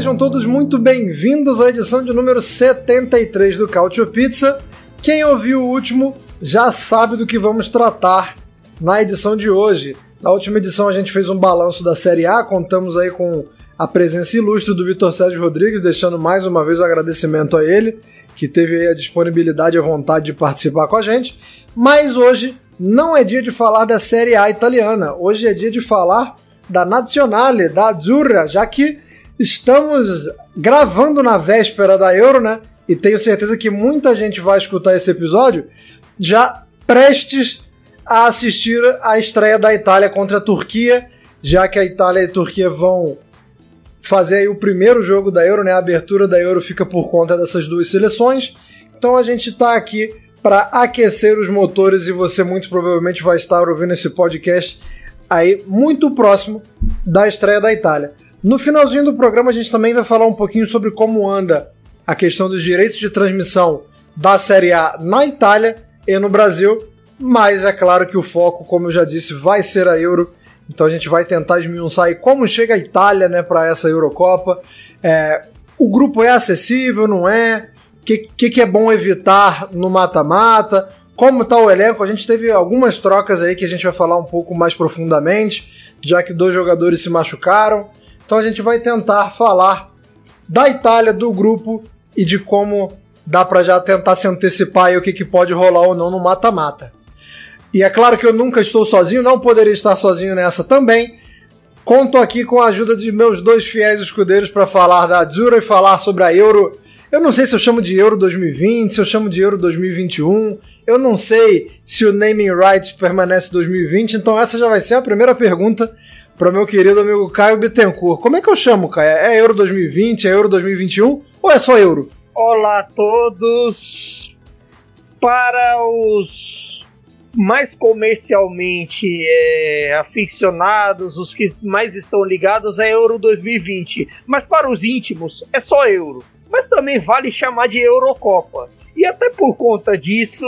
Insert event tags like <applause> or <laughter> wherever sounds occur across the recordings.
Sejam todos muito bem-vindos à edição de número 73 do Cautio Pizza. Quem ouviu o último já sabe do que vamos tratar na edição de hoje. Na última edição a gente fez um balanço da Série A, contamos aí com a presença ilustre do Vitor Sérgio Rodrigues, deixando mais uma vez o agradecimento a ele, que teve a disponibilidade e a vontade de participar com a gente. Mas hoje não é dia de falar da Série A italiana, hoje é dia de falar da Nazionale, da Azzurra, já que Estamos gravando na véspera da Euro, né? E tenho certeza que muita gente vai escutar esse episódio já prestes a assistir a estreia da Itália contra a Turquia, já que a Itália e a Turquia vão fazer o primeiro jogo da Euro, né? A abertura da Euro fica por conta dessas duas seleções. Então a gente está aqui para aquecer os motores e você muito provavelmente vai estar ouvindo esse podcast aí muito próximo da estreia da Itália. No finalzinho do programa, a gente também vai falar um pouquinho sobre como anda a questão dos direitos de transmissão da Série A na Itália e no Brasil, mas é claro que o foco, como eu já disse, vai ser a Euro. Então a gente vai tentar esmiuçar aí como chega a Itália né, para essa Eurocopa. É, o grupo é acessível, não é? O que, que, que é bom evitar no mata-mata? Como está o elenco? A gente teve algumas trocas aí que a gente vai falar um pouco mais profundamente, já que dois jogadores se machucaram. Então a gente vai tentar falar da Itália, do grupo e de como dá para já tentar se antecipar aí o que, que pode rolar ou não no mata-mata. E é claro que eu nunca estou sozinho, não poderia estar sozinho nessa também. Conto aqui com a ajuda de meus dois fiéis escudeiros para falar da Azzurra e falar sobre a Euro. Eu não sei se eu chamo de Euro 2020, se eu chamo de Euro 2021. Eu não sei se o naming rights permanece 2020, então essa já vai ser a primeira pergunta para meu querido amigo Caio Bittencourt. Como é que eu chamo, Caio? É Euro 2020, é Euro 2021 ou é só Euro? Olá a todos! Para os mais comercialmente é, aficionados, os que mais estão ligados, é Euro 2020. Mas para os íntimos, é só Euro. Mas também vale chamar de Eurocopa. E até por conta disso,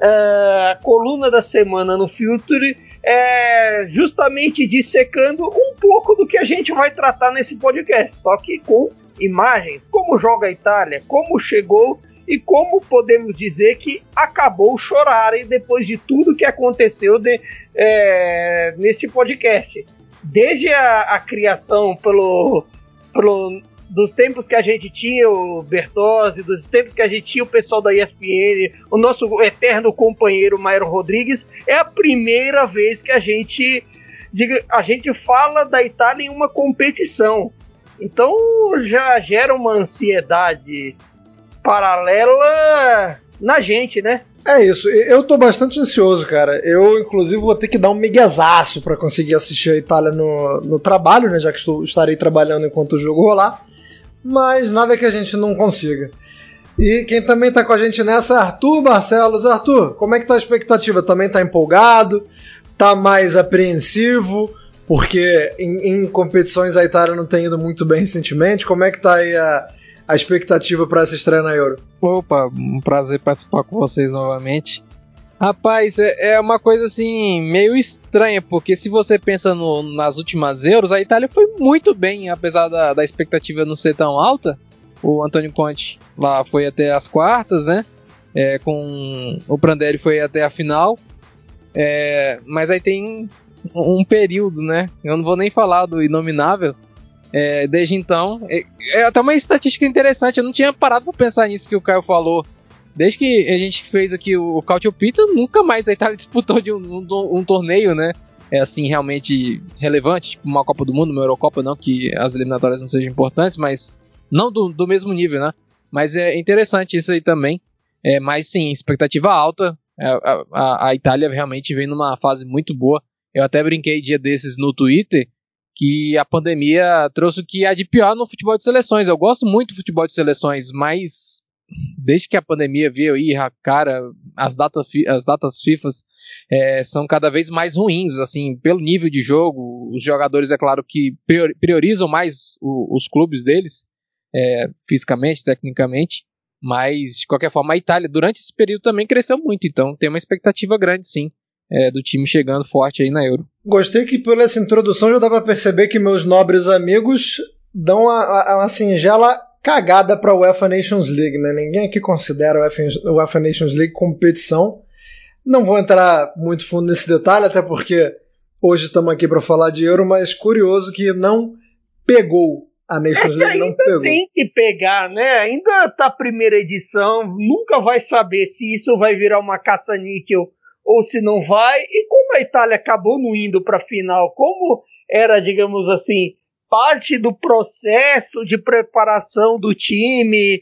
é, a coluna da semana no Filtre é, justamente dissecando um pouco do que a gente vai tratar nesse podcast, só que com imagens, como joga a Itália, como chegou e como podemos dizer que acabou chorar depois de tudo que aconteceu de, é, nesse podcast. Desde a, a criação pelo, pelo dos tempos que a gente tinha o Bertozzi, dos tempos que a gente tinha o pessoal da ESPN, o nosso eterno companheiro Mauro Rodrigues, é a primeira vez que a gente a gente fala da Itália em uma competição. Então já gera uma ansiedade paralela na gente, né? É isso, eu tô bastante ansioso, cara. Eu, inclusive, vou ter que dar um miguezaço para conseguir assistir a Itália no, no trabalho, né? Já que estou, estarei trabalhando enquanto o jogo rolar mas nada que a gente não consiga. E quem também está com a gente nessa é Arthur Barcelos. Arthur, como é que tá a expectativa? Também está empolgado? Está mais apreensivo? Porque em, em, competições a Itália não tem ido muito bem recentemente. Como é que está aí a, a expectativa para essa estreia na Euro? Opa, um prazer participar com vocês novamente. Rapaz, é, é uma coisa assim meio estranha, porque se você pensa no, nas últimas Euros, a Itália foi muito bem, apesar da, da expectativa não ser tão alta. O Antônio Conte lá foi até as quartas, né? É, com o Prandelli foi até a final. É, mas aí tem um, período, né? Eu não vou nem falar do inominável. É, desde então, é, é, até uma estatística interessante. Eu não tinha parado para pensar nisso que o Caio falou Desde que a gente fez aqui o Cautio Pizza, nunca mais a Itália <laughs> disputou de um, um, um, torneio, né? É assim, realmente relevante, tipo uma Copa do Mundo, uma Eurocopa, não que as eliminatórias não sejam importantes, mas não do, do mesmo nível, né? Mas é interessante isso aí também. É, mas sim, expectativa alta. É, a, a, a Itália realmente vem numa fase muito boa. Eu até brinquei dia desses no Twitter que a pandemia trouxe o que há de pior no futebol de seleções. Eu gosto muito do futebol de seleções, mas desde que a pandemia veio aí, cara, as datas, as datas FIFA é, são cada vez mais ruins, assim, pelo nível de jogo. Os jogadores, é claro, que priorizam mais o, os clubes deles, é, fisicamente, tecnicamente. Mas, de qualquer forma, a Itália, durante esse período, também cresceu muito. Então, tem uma expectativa grande, sim, é, do time chegando forte aí na Euro. Gostei que, por essa introdução, já dá para perceber que meus nobres amigos dão uma, uma singela cagada para a UEFA Nations League, né? Ninguém aqui considera a UEFA, Nations League competição. Não vou entrar muito fundo nesse detalhe, até porque hoje estamos aqui para falar de Euro, mas curioso que não pegou a Nations é League, não pegou. tem que pegar, né? Ainda tá a primeira edição, nunca vai saber se isso vai virar uma caça-níquel ou se não vai. E como a Itália acabou não indo para a final, como era, digamos assim, parte do processo de preparação do time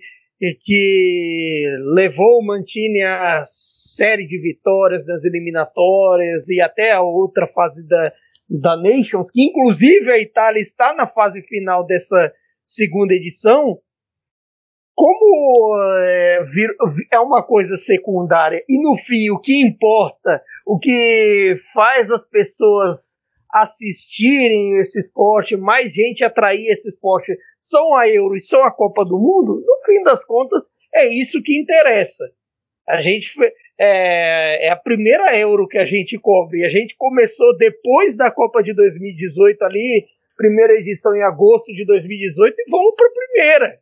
que levou o Mantini a série de vitórias nas eliminatórias e até a outra fase da, da Nations, que inclusive a Itália está na fase final dessa segunda edição, como é, vir, é uma coisa secundária e no fim o que importa, o que faz as pessoas assistirem esse esporte, mais gente atrair esse esporte, são a Euro e são a Copa do Mundo, no fim das contas, é isso que interessa. A gente é, é, a primeira Euro que a gente cobre. A gente começou depois da Copa de 2018 ali, primeira edição em agosto de 2018 e vamos para a primeira.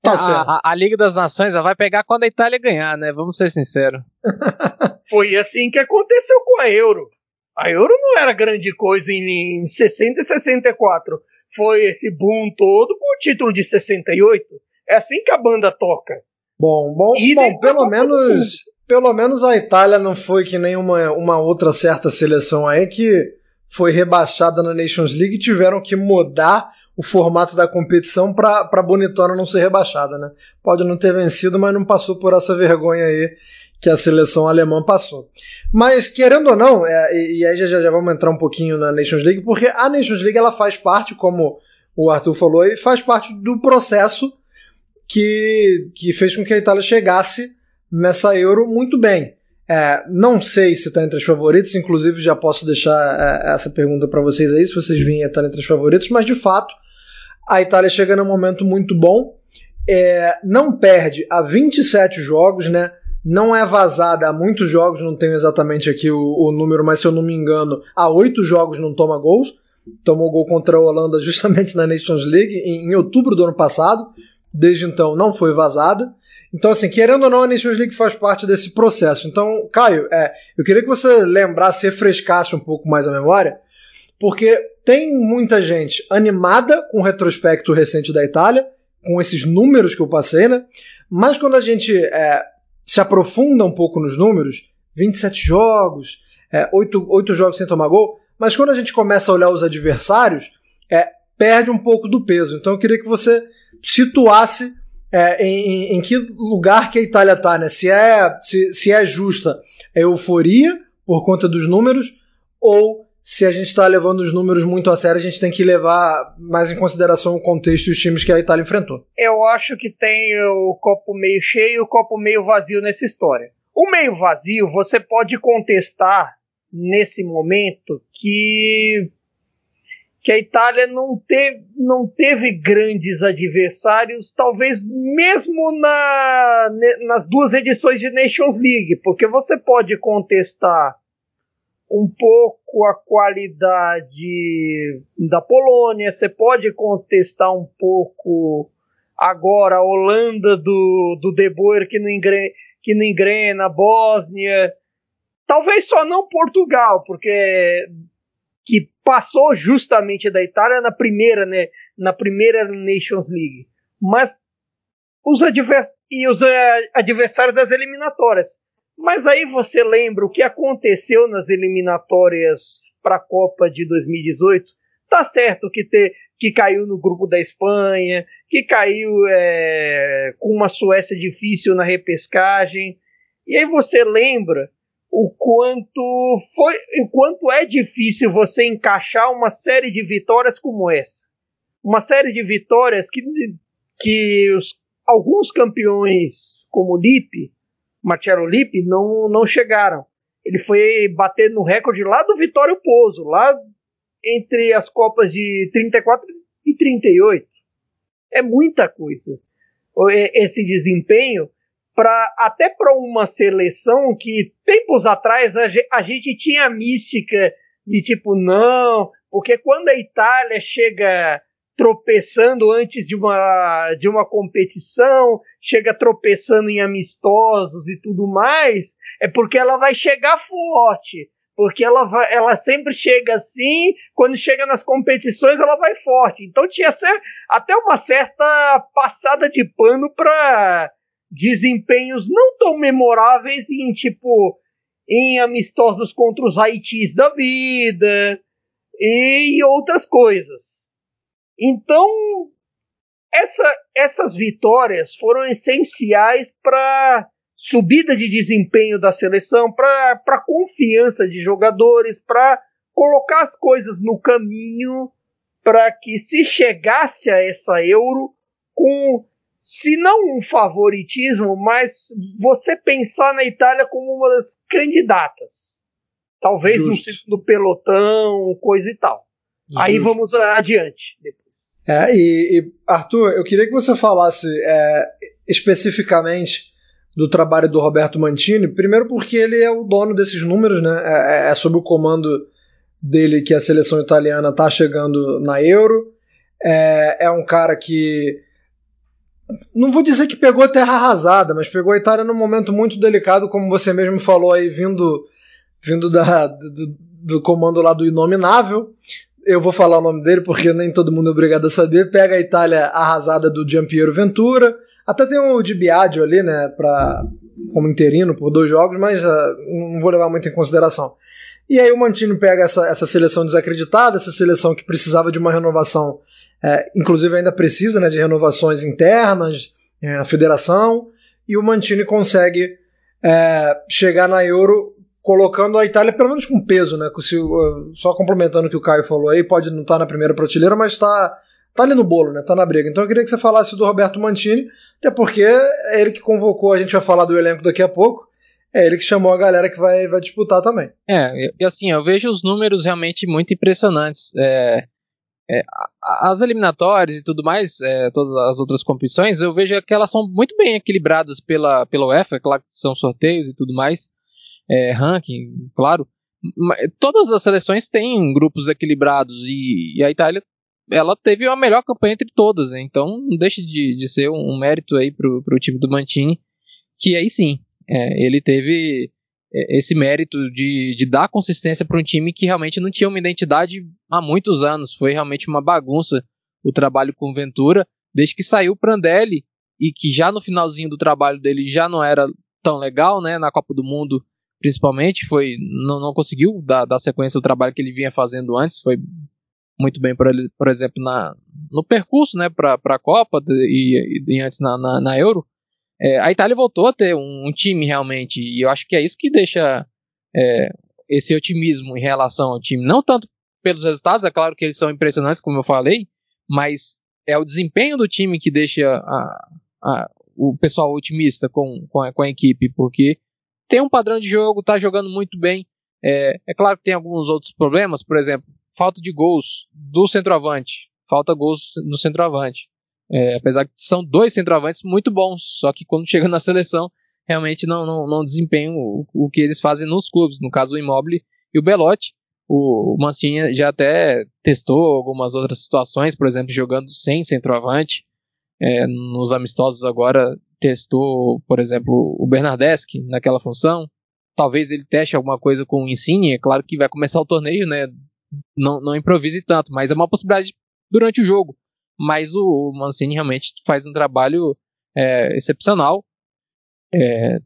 Tá a, a, a, Liga das Nações vai pegar quando a Itália ganhar, né? Vamos ser sinceros. <laughs> Foi assim que aconteceu com a Euro. A Euro não era grande coisa em, em 60 e 64. Foi esse boom todo com o título de 68. É assim que a banda toca. Bom, bom, bom pelo menos, pelo menos a Itália não foi que nem uma, uma outra certa seleção aí que foi rebaixada na Nations League e tiveram que mudar o formato da competição para a Bonitona não ser rebaixada, né? Pode não ter vencido, mas não passou por essa vergonha aí que a seleção alemã passou. Mas, querendo ou não, é, e, aí já, já vamos entrar um pouquinho na Nations League, porque a Nations League ela faz parte, como o Arthur falou, e faz parte do processo que, que fez com que a Itália chegasse nessa Euro muito bem. É, não sei se está entre os favoritos, inclusive já posso deixar é, essa pergunta para vocês aí, se vocês virem estar entre os favoritos, mas de fato a Itália chega num momento muito bom, é, não perde a 27 jogos, né? Não é vazada há muitos jogos, não tenho exatamente aqui o, o, número, mas se eu não me engano, há oito jogos não toma gols. Tomou gol contra a Holanda <laughs> justamente na Nations League em, em, outubro do ano passado. Desde então não foi vazada. Então, assim, querendo ou não, a Nations League faz parte desse processo. Então, Caio, é, eu queria que você lembrasse, refrescasse um pouco mais a memória, porque tem muita gente animada com o retrospecto recente da Itália, com esses números que eu passei, né? Mas quando a gente é, se aprofunda um pouco nos números, 27 jogos, é, 8, 8 jogos sem tomar gol, mas quando a gente começa a olhar os adversários, é, perde um pouco do peso. Então eu queria que você situasse é, em, em, que lugar que a Itália está, né? Se é, se, se é justa é euforia por conta dos números ou se a gente está levando os números muito a sério, a gente tem que levar mais em consideração o contexto e os times que a Itália enfrentou. Eu acho que tem o copo meio cheio e o copo meio vazio nessa história. O meio vazio, você pode contestar nesse momento que que a Itália não teve, não teve grandes adversários, talvez mesmo na, nas duas edições de Nations League, porque você pode contestar um pouco a qualidade da Polônia, você pode contestar um pouco agora a Holanda do, do De Boer que não, engrena, que não engrena, Bósnia, talvez só não Portugal, porque que passou justamente da Itália na primeira, né, na primeira Nations League. Mas os, advers e os uh, adversários das eliminatórias. Mas aí você lembra o que aconteceu nas eliminatórias para a Copa de 2018? Tá certo que, ter, que caiu no grupo da Espanha, que caiu é, com uma Suécia difícil na repescagem. E aí você lembra o quanto foi, o quanto é difícil você encaixar uma série de vitórias como essa. Uma série de vitórias que, que os, alguns campeões, como o Lipe, Marcelo Lipe, não, não chegaram. Ele foi bater no recorde lá do Vitório Pozo, lá entre as Copas de 34 e 38. É muita coisa. Esse desempenho para até para uma seleção que tempos atrás a, a gente tinha a mística de tipo não, porque quando a Itália chega tropeçando antes de uma, de uma competição, chega tropeçando em amistosos e tudo mais, é porque ela vai chegar forte. Porque ela, vai, ela sempre chega assim, quando chega nas competições ela vai forte. Então tinha até uma certa passada de pano para desempenhos não tão memoráveis em tipo em amistosos contra os Haitis da vida e outras coisas. Então, essa, essas vitórias foram essenciais para subida de desempenho da seleção, para a confiança de jogadores, para colocar as coisas no caminho para que se chegasse a essa Euro com se não um favoritismo, mas você pensar na Itália como uma das candidatas. Talvez Justo. no segundo pelotão, coisa e tal. Justo. Aí vamos adiante depois. É, e, e, Arthur, eu queria que você falasse é, especificamente do trabalho do Roberto Mantini, primeiro porque ele é o dono desses números, né? É, é, é sob o comando dele que a seleção italiana está chegando na Euro. É, é um cara que não vou dizer que pegou terra arrasada, mas pegou a Itália num momento muito delicado, como você mesmo falou aí, vindo, vindo da, do, do comando lá do Inominável. Eu vou falar o nome dele porque nem todo mundo é obrigado a saber. Pega a Itália arrasada do Giampiero Ventura. Até tem o Di Biagio ali, né, pra, como interino por dois jogos, mas uh, não vou levar muito em consideração. E aí o Mantino pega essa, essa seleção desacreditada, essa seleção que precisava de uma renovação é, inclusive ainda precisa né, de renovações internas é, na federação, e o Mantini consegue é, chegar na Euro colocando a Itália pelo menos com peso, né? Só complementando o que o Caio falou aí, pode não estar tá na primeira prateleira, mas está tá ali no bolo, né? Tá na briga. Então eu queria que você falasse do Roberto Mantini, até porque é ele que convocou, a gente vai falar do elenco daqui a pouco. É ele que chamou a galera que vai, vai disputar também. É, e assim, eu vejo os números realmente muito impressionantes. É, é, as eliminatórias e tudo mais, é, todas as outras competições, eu vejo que elas são muito bem equilibradas pela, pela UEFA, claro que são sorteios e tudo mais, é, ranking, claro. Todas as seleções têm grupos equilibrados e, e, a Itália ela teve a melhor campanha entre todas, né? então não deixa de, de ser um, mérito aí pro, pro time do Mantini, que aí sim, é, ele teve é, esse mérito de, de dar consistência para um time que realmente não tinha uma identidade há muitos anos. Foi realmente uma bagunça o trabalho com Ventura, desde que saiu o Prandelli e que já no finalzinho do trabalho dele já não era tão legal, né, na Copa do Mundo principalmente, foi não, não conseguiu dar, dar sequência ao trabalho que ele vinha fazendo antes, foi muito bem, por, por exemplo, na, no percurso né, para a Copa e, e, antes na, na, na Euro, é, a Itália voltou a ter um, um, time realmente, e eu acho que é isso que deixa é, esse otimismo em relação ao time. Não tanto pelos resultados, é claro que eles são impressionantes, como eu falei, mas é o desempenho do time que deixa a, a, o pessoal otimista com, com a, com, a, equipe, porque tem um padrão de jogo, está jogando muito bem. É, é claro que tem alguns outros problemas, por exemplo, falta de gols do centroavante, falta gols no centroavante. É, apesar que são dois centroavantes muito bons, só que quando chega na seleção, realmente não, não, não desempenham o, o, que eles fazem nos clubes. No caso, o Immobile e o Belotti. O, o Mancini já até testou algumas outras situações, por exemplo, jogando sem centroavante. É, nos amistosos agora testou, por exemplo, o Bernardeschi naquela função. Talvez ele teste alguma coisa com o Insigne. É claro que vai começar o torneio, né? Não, não improvise tanto, mas é uma possibilidade durante o jogo mas o Mancini realmente faz um trabalho é, excepcional. É,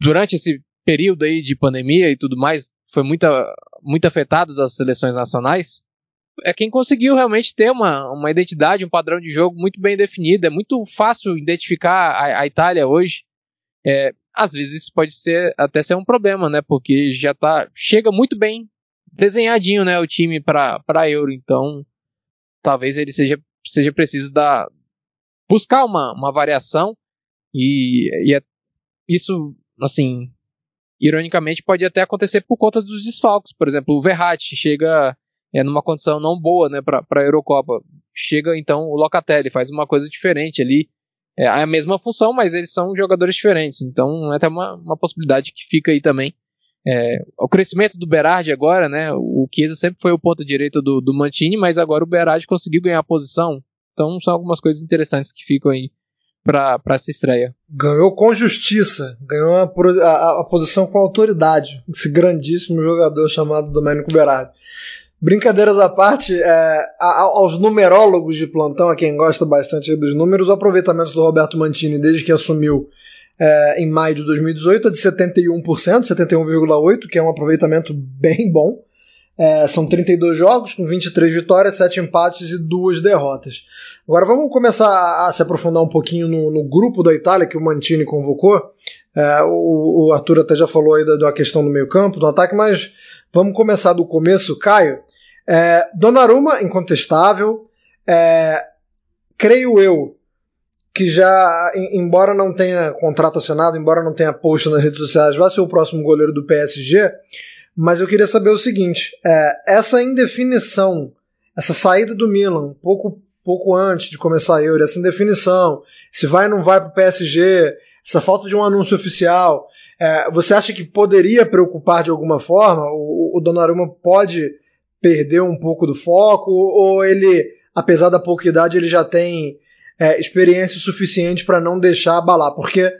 durante esse período aí de pandemia e tudo mais, foi muito, muito afetadas as seleções nacionais. É quem conseguiu realmente ter uma, uma identidade, um padrão de jogo muito bem definido. É muito fácil identificar a, a Itália hoje. É, às vezes isso pode ser até ser um problema, né? Porque já tá chega muito bem desenhadinho, né, o time para Euro, então talvez ele seja seja preciso dar buscar uma, uma variação e, e é, isso assim ironicamente pode até acontecer por conta dos desfalques, por exemplo, o Verratti chega é numa condição não boa, né, para a Eurocopa. Chega então o Locatelli faz uma coisa diferente ali, é a mesma função, mas eles são jogadores diferentes. Então é até uma, uma possibilidade que fica aí também. É, o crescimento do Berardi agora, né? O Chiesa sempre foi o ponto direito do, do Mantini, mas agora o Berardi conseguiu ganhar a posição. Então são algumas coisas interessantes que ficam aí para essa estreia. Ganhou com justiça, ganhou a, a, a, posição com autoridade. Esse grandíssimo jogador chamado Domenico Berardi. Brincadeiras à parte, é, aos numerólogos de plantão, a quem gosta bastante dos números, o aproveitamento do Roberto Mantini desde que assumiu é, em maio de 2018 é de 71%, 71,8%, que é um aproveitamento <laughs> bem bom. É, são 32 jogos, com 23 vitórias, 7 empates e 2 derrotas. Agora vamos começar a se aprofundar um pouquinho no, no grupo da Itália que o Mantini convocou. É, o, o, Arthur até já falou aí da, da questão do meio campo, do ataque, mas vamos começar do começo, Caio. É, Donnarumma, incontestável. É, creio eu que já, embora não tenha contrato assinado, embora não tenha post nas redes sociais, vai ser o próximo goleiro do PSG. Mas eu queria saber o seguinte: é, essa indefinição, essa saída do Milan, pouco, pouco antes de começar a Euro, essa indefinição, se vai ou não vai para o PSG, essa falta de um anúncio oficial, é, você acha que poderia preocupar de alguma forma? O, o Donnarumma pode perdeu um pouco do foco, ou ele, apesar da pouca idade, ele já tem é, experiência suficiente para não deixar abalar? Porque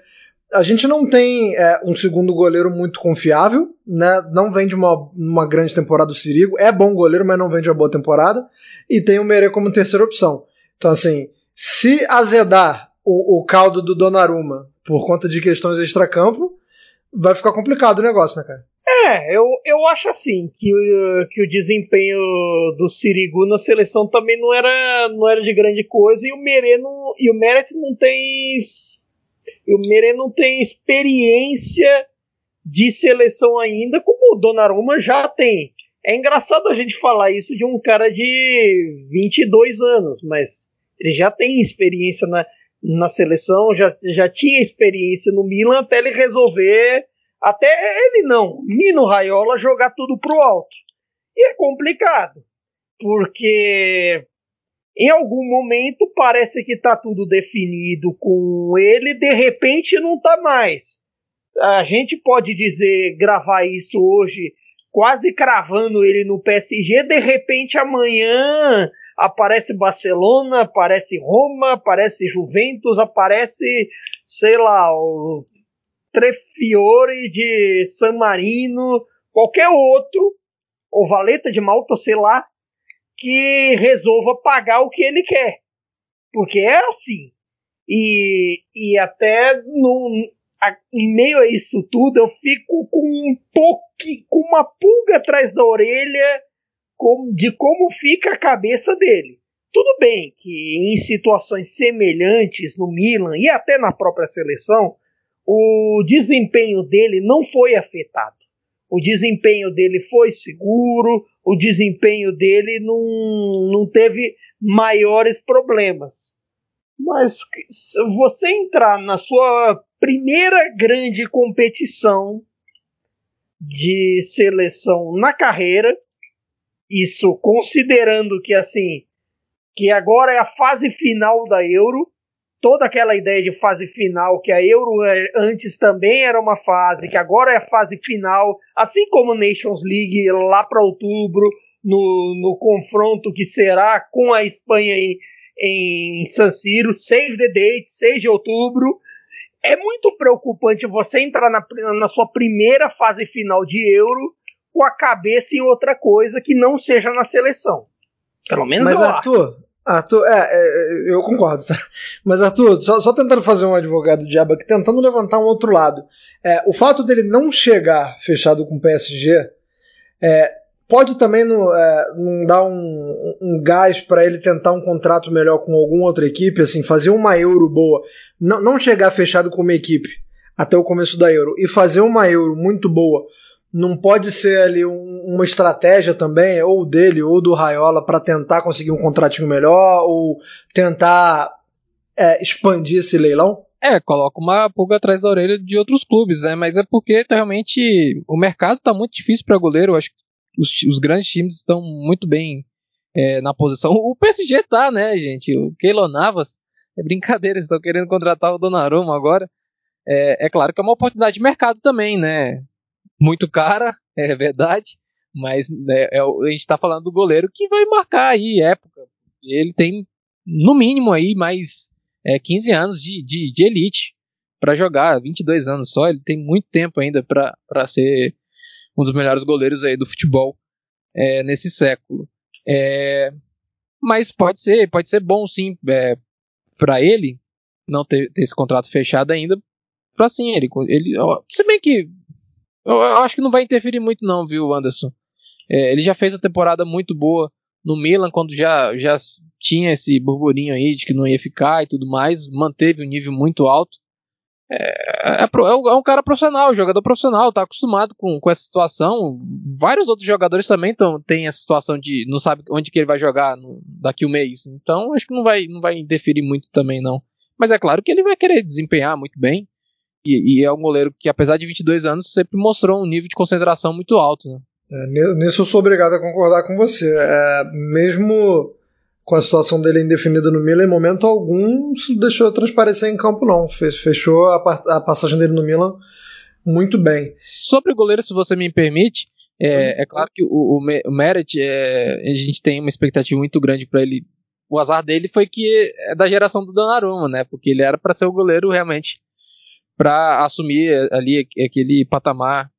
a gente não tem é, um segundo goleiro muito confiável, né? Não vem de uma, uma grande temporada do Sirigo, é bom goleiro, mas não vem de uma boa temporada, e tem o Merê como terceira opção. Então, assim, se azedar o, o caldo do Donnarumma por conta de questões extracampo, vai ficar complicado o negócio, né, cara? É, eu, eu acho assim que o, que o desempenho do Sirigu na seleção também não era, não era de grande coisa e o não, e o Meret não tem o Merê não tem experiência de seleção ainda como o Donnarumma já tem. É engraçado a gente falar isso de um cara de 22 anos, mas ele já tem experiência na, na seleção, já, já tinha experiência no Milan até ele resolver até ele não, Nino Raiola jogar tudo pro alto. E é complicado, porque em algum momento parece que tá tudo definido com ele, de repente não tá mais. A gente pode dizer, gravar isso hoje, quase cravando ele no PSG, de repente amanhã aparece Barcelona, aparece Roma, aparece Juventus, aparece, sei lá, o Trefiore de San Marino, qualquer outro, ou Valeta de Malta, sei lá, que resolva pagar o que ele quer. Porque é assim. E, e até no, a, em meio a isso tudo, eu fico com um pouquinho, com uma pulga atrás da orelha com, de como fica a cabeça dele. Tudo bem que em situações semelhantes no Milan e até na própria seleção, o desempenho dele não foi afetado. O desempenho dele foi seguro, o desempenho dele não, não teve maiores problemas. Mas se você entrar na sua primeira grande competição de seleção na carreira, isso considerando que assim, que agora é a fase final da Euro, toda aquela ideia de fase final, que a Euro antes também era uma fase, que agora é a fase final, assim como Nations League lá para outubro, no, no confronto que será com a Espanha em, em San Siro, save the date, 6 de outubro. É muito preocupante você entrar na, na sua primeira fase final de Euro com a cabeça em outra coisa que não seja na seleção. Pelo menos Mas, Arthur. Arthur, é, é, eu concordo, tá? Mas Arthur, só, só, tentando fazer um advogado diabo aqui, tentando levantar um outro lado. É, o fato dele não chegar fechado com o PSG é, pode também não, é, não dar um, um gás para ele tentar um contrato melhor com alguma outra equipe, assim, fazer uma euro boa, não, não chegar fechado com uma equipe, até o começo da Euro e fazer uma Euro muito boa não pode ser ali um, uma estratégia também, ou dele ou do Raiola, para tentar conseguir um contratinho melhor ou tentar é, expandir esse leilão? É, coloca uma pulga atrás da orelha de outros clubes, né? Mas é porque realmente o mercado tá muito difícil para goleiro. Eu acho que os, os, grandes times estão muito bem é, na posição. O PSG tá, né, gente? O Keylor Navas, é brincadeira, eles estão querendo contratar o Donnarumma agora. É, é claro que é uma oportunidade de mercado também, né? Muito cara, <laughs> é verdade, mas né, é, a gente está falando do goleiro que vai marcar aí época. Ele tem, no mínimo, aí mais é, 15 anos de, de, de elite para jogar, 22 anos só, ele tem muito tempo ainda para ser um dos melhores goleiros aí do futebol é, nesse século. É, mas pode ser, pode ser bom sim é, para ele não ter, ter, esse contrato fechado ainda. Para sim, ele, ele, se bem que eu, eu, acho que não vai interferir muito, não, viu, Anderson? É, ele já fez a temporada muito boa no Milan, quando já, já tinha esse burburinho aí de que não ia ficar e tudo mais, manteve um nível muito alto. É, é, é, é um cara profissional, jogador profissional, tá acostumado com, com essa situação. Vários outros jogadores também tão, têm essa situação de não sabe onde que ele vai jogar no, daqui um mês. Então acho que não vai, não vai interferir muito também, não. Mas é claro que ele vai querer desempenhar muito bem. E, e, é um goleiro que, apesar de 22 anos, sempre mostrou um nível de concentração muito alto. Né? É, nisso eu sou obrigado a concordar com você. É, mesmo com a situação dele indefinida no Milan, em momento algum isso deixou transparecer em campo, não. Fechou a, a passagem dele no Milan muito bem. Sobre o goleiro, se você me permite, é, é claro que o, o Meret, é, a gente tem uma expectativa muito grande para ele. O azar dele foi que é da geração do Donnarumma, né? Porque ele era para ser o goleiro realmente para assumir ali aquele patamar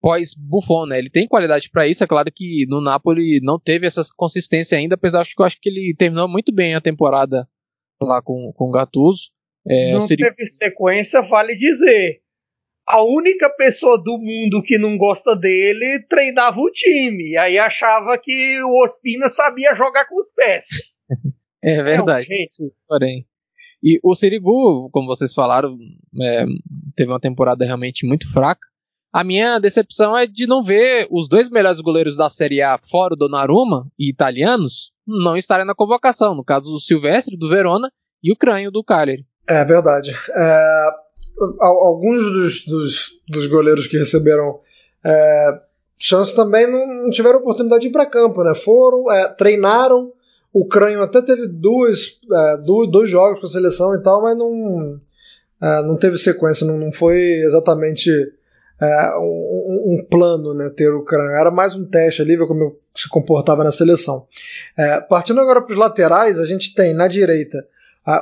pós Buffon, né? Ele tem qualidade para isso, é claro que no Napoli não teve essa consistência ainda, apesar de que eu acho que ele terminou muito bem a temporada lá com, com o Gattuso. É, não teve sequência, vale dizer. A única pessoa do mundo que não gosta dele treinava o time, e aí achava que o Ospina sabia jogar com os pés. <laughs> é verdade. É um porém. E o Sirigu, como vocês falaram, é, teve uma temporada realmente muito fraca. A minha decepção é de não ver os dois melhores goleiros da Série A, fora o Donnarumma e italianos, não estarem na convocação. No caso, o Silvestre, do Verona, e o Crânio, do Cagliari. É verdade. É, alguns dos, dos, dos, goleiros que receberam é, chance também não, tiveram oportunidade de ir para campo, né? Foram, é, treinaram, o Crânio até teve duas, é, dois jogos com a seleção e tal, mas não, é, não teve sequência, não, não foi exatamente é, um, um, plano né, ter o Crânio. Era mais um teste ali, ver como se comportava na seleção. Partindo agora para os laterais, a gente tem na direita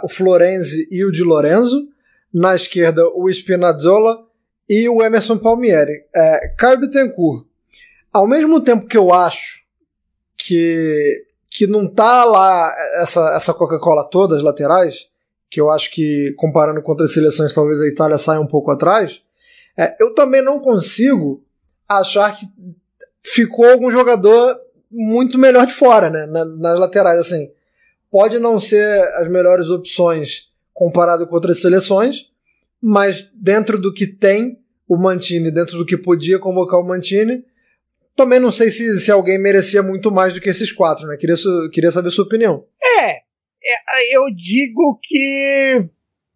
o Florenzi e o Di Lorenzo, na esquerda o Spinazzola e o Emerson Palmieri. É, Caio Bittencourt, ao mesmo tempo que eu acho que que não tá lá essa, essa Coca-Cola toda, as laterais, que eu acho que comparando com outras seleções talvez a Itália saia um pouco atrás, é, eu também não consigo achar que ficou algum jogador muito melhor de fora, né, nas laterais, assim. Pode não ser as melhores opções comparado com outras seleções, mas dentro do que tem o Mantini, dentro do que podia convocar o Mantini, também não sei se, se alguém merecia muito mais do que esses quatro, né? Queria, queria saber sua opinião. É, é, eu digo que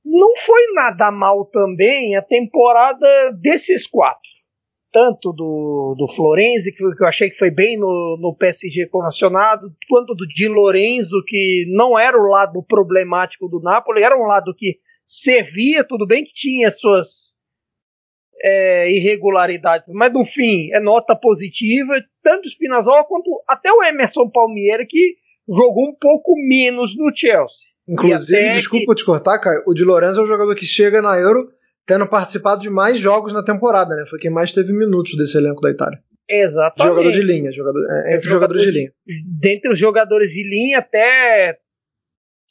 não foi nada mal também a temporada desses quatro. Tanto do, do Florenzi, que, eu achei que foi bem no, no PSG convencionado, quanto do Di Lorenzo, que não era o lado problemático do Napoli, era um lado que servia, tudo bem que tinha suas é, irregularidades, mas no fim é nota positiva, tanto o Spinazzola quanto até o Emerson Palmieri, que jogou um pouco menos no Chelsea. Inclusive, desculpa que... te cortar, Caio, o Di Lorenzo é um jogador que chega na Euro tendo participado de mais jogos na temporada, né? Foi quem mais teve minutos desse elenco da Itália. Exatamente. Jogador de linha, jogador, é, entre jogadores de linha. Dentre os jogadores de linha, até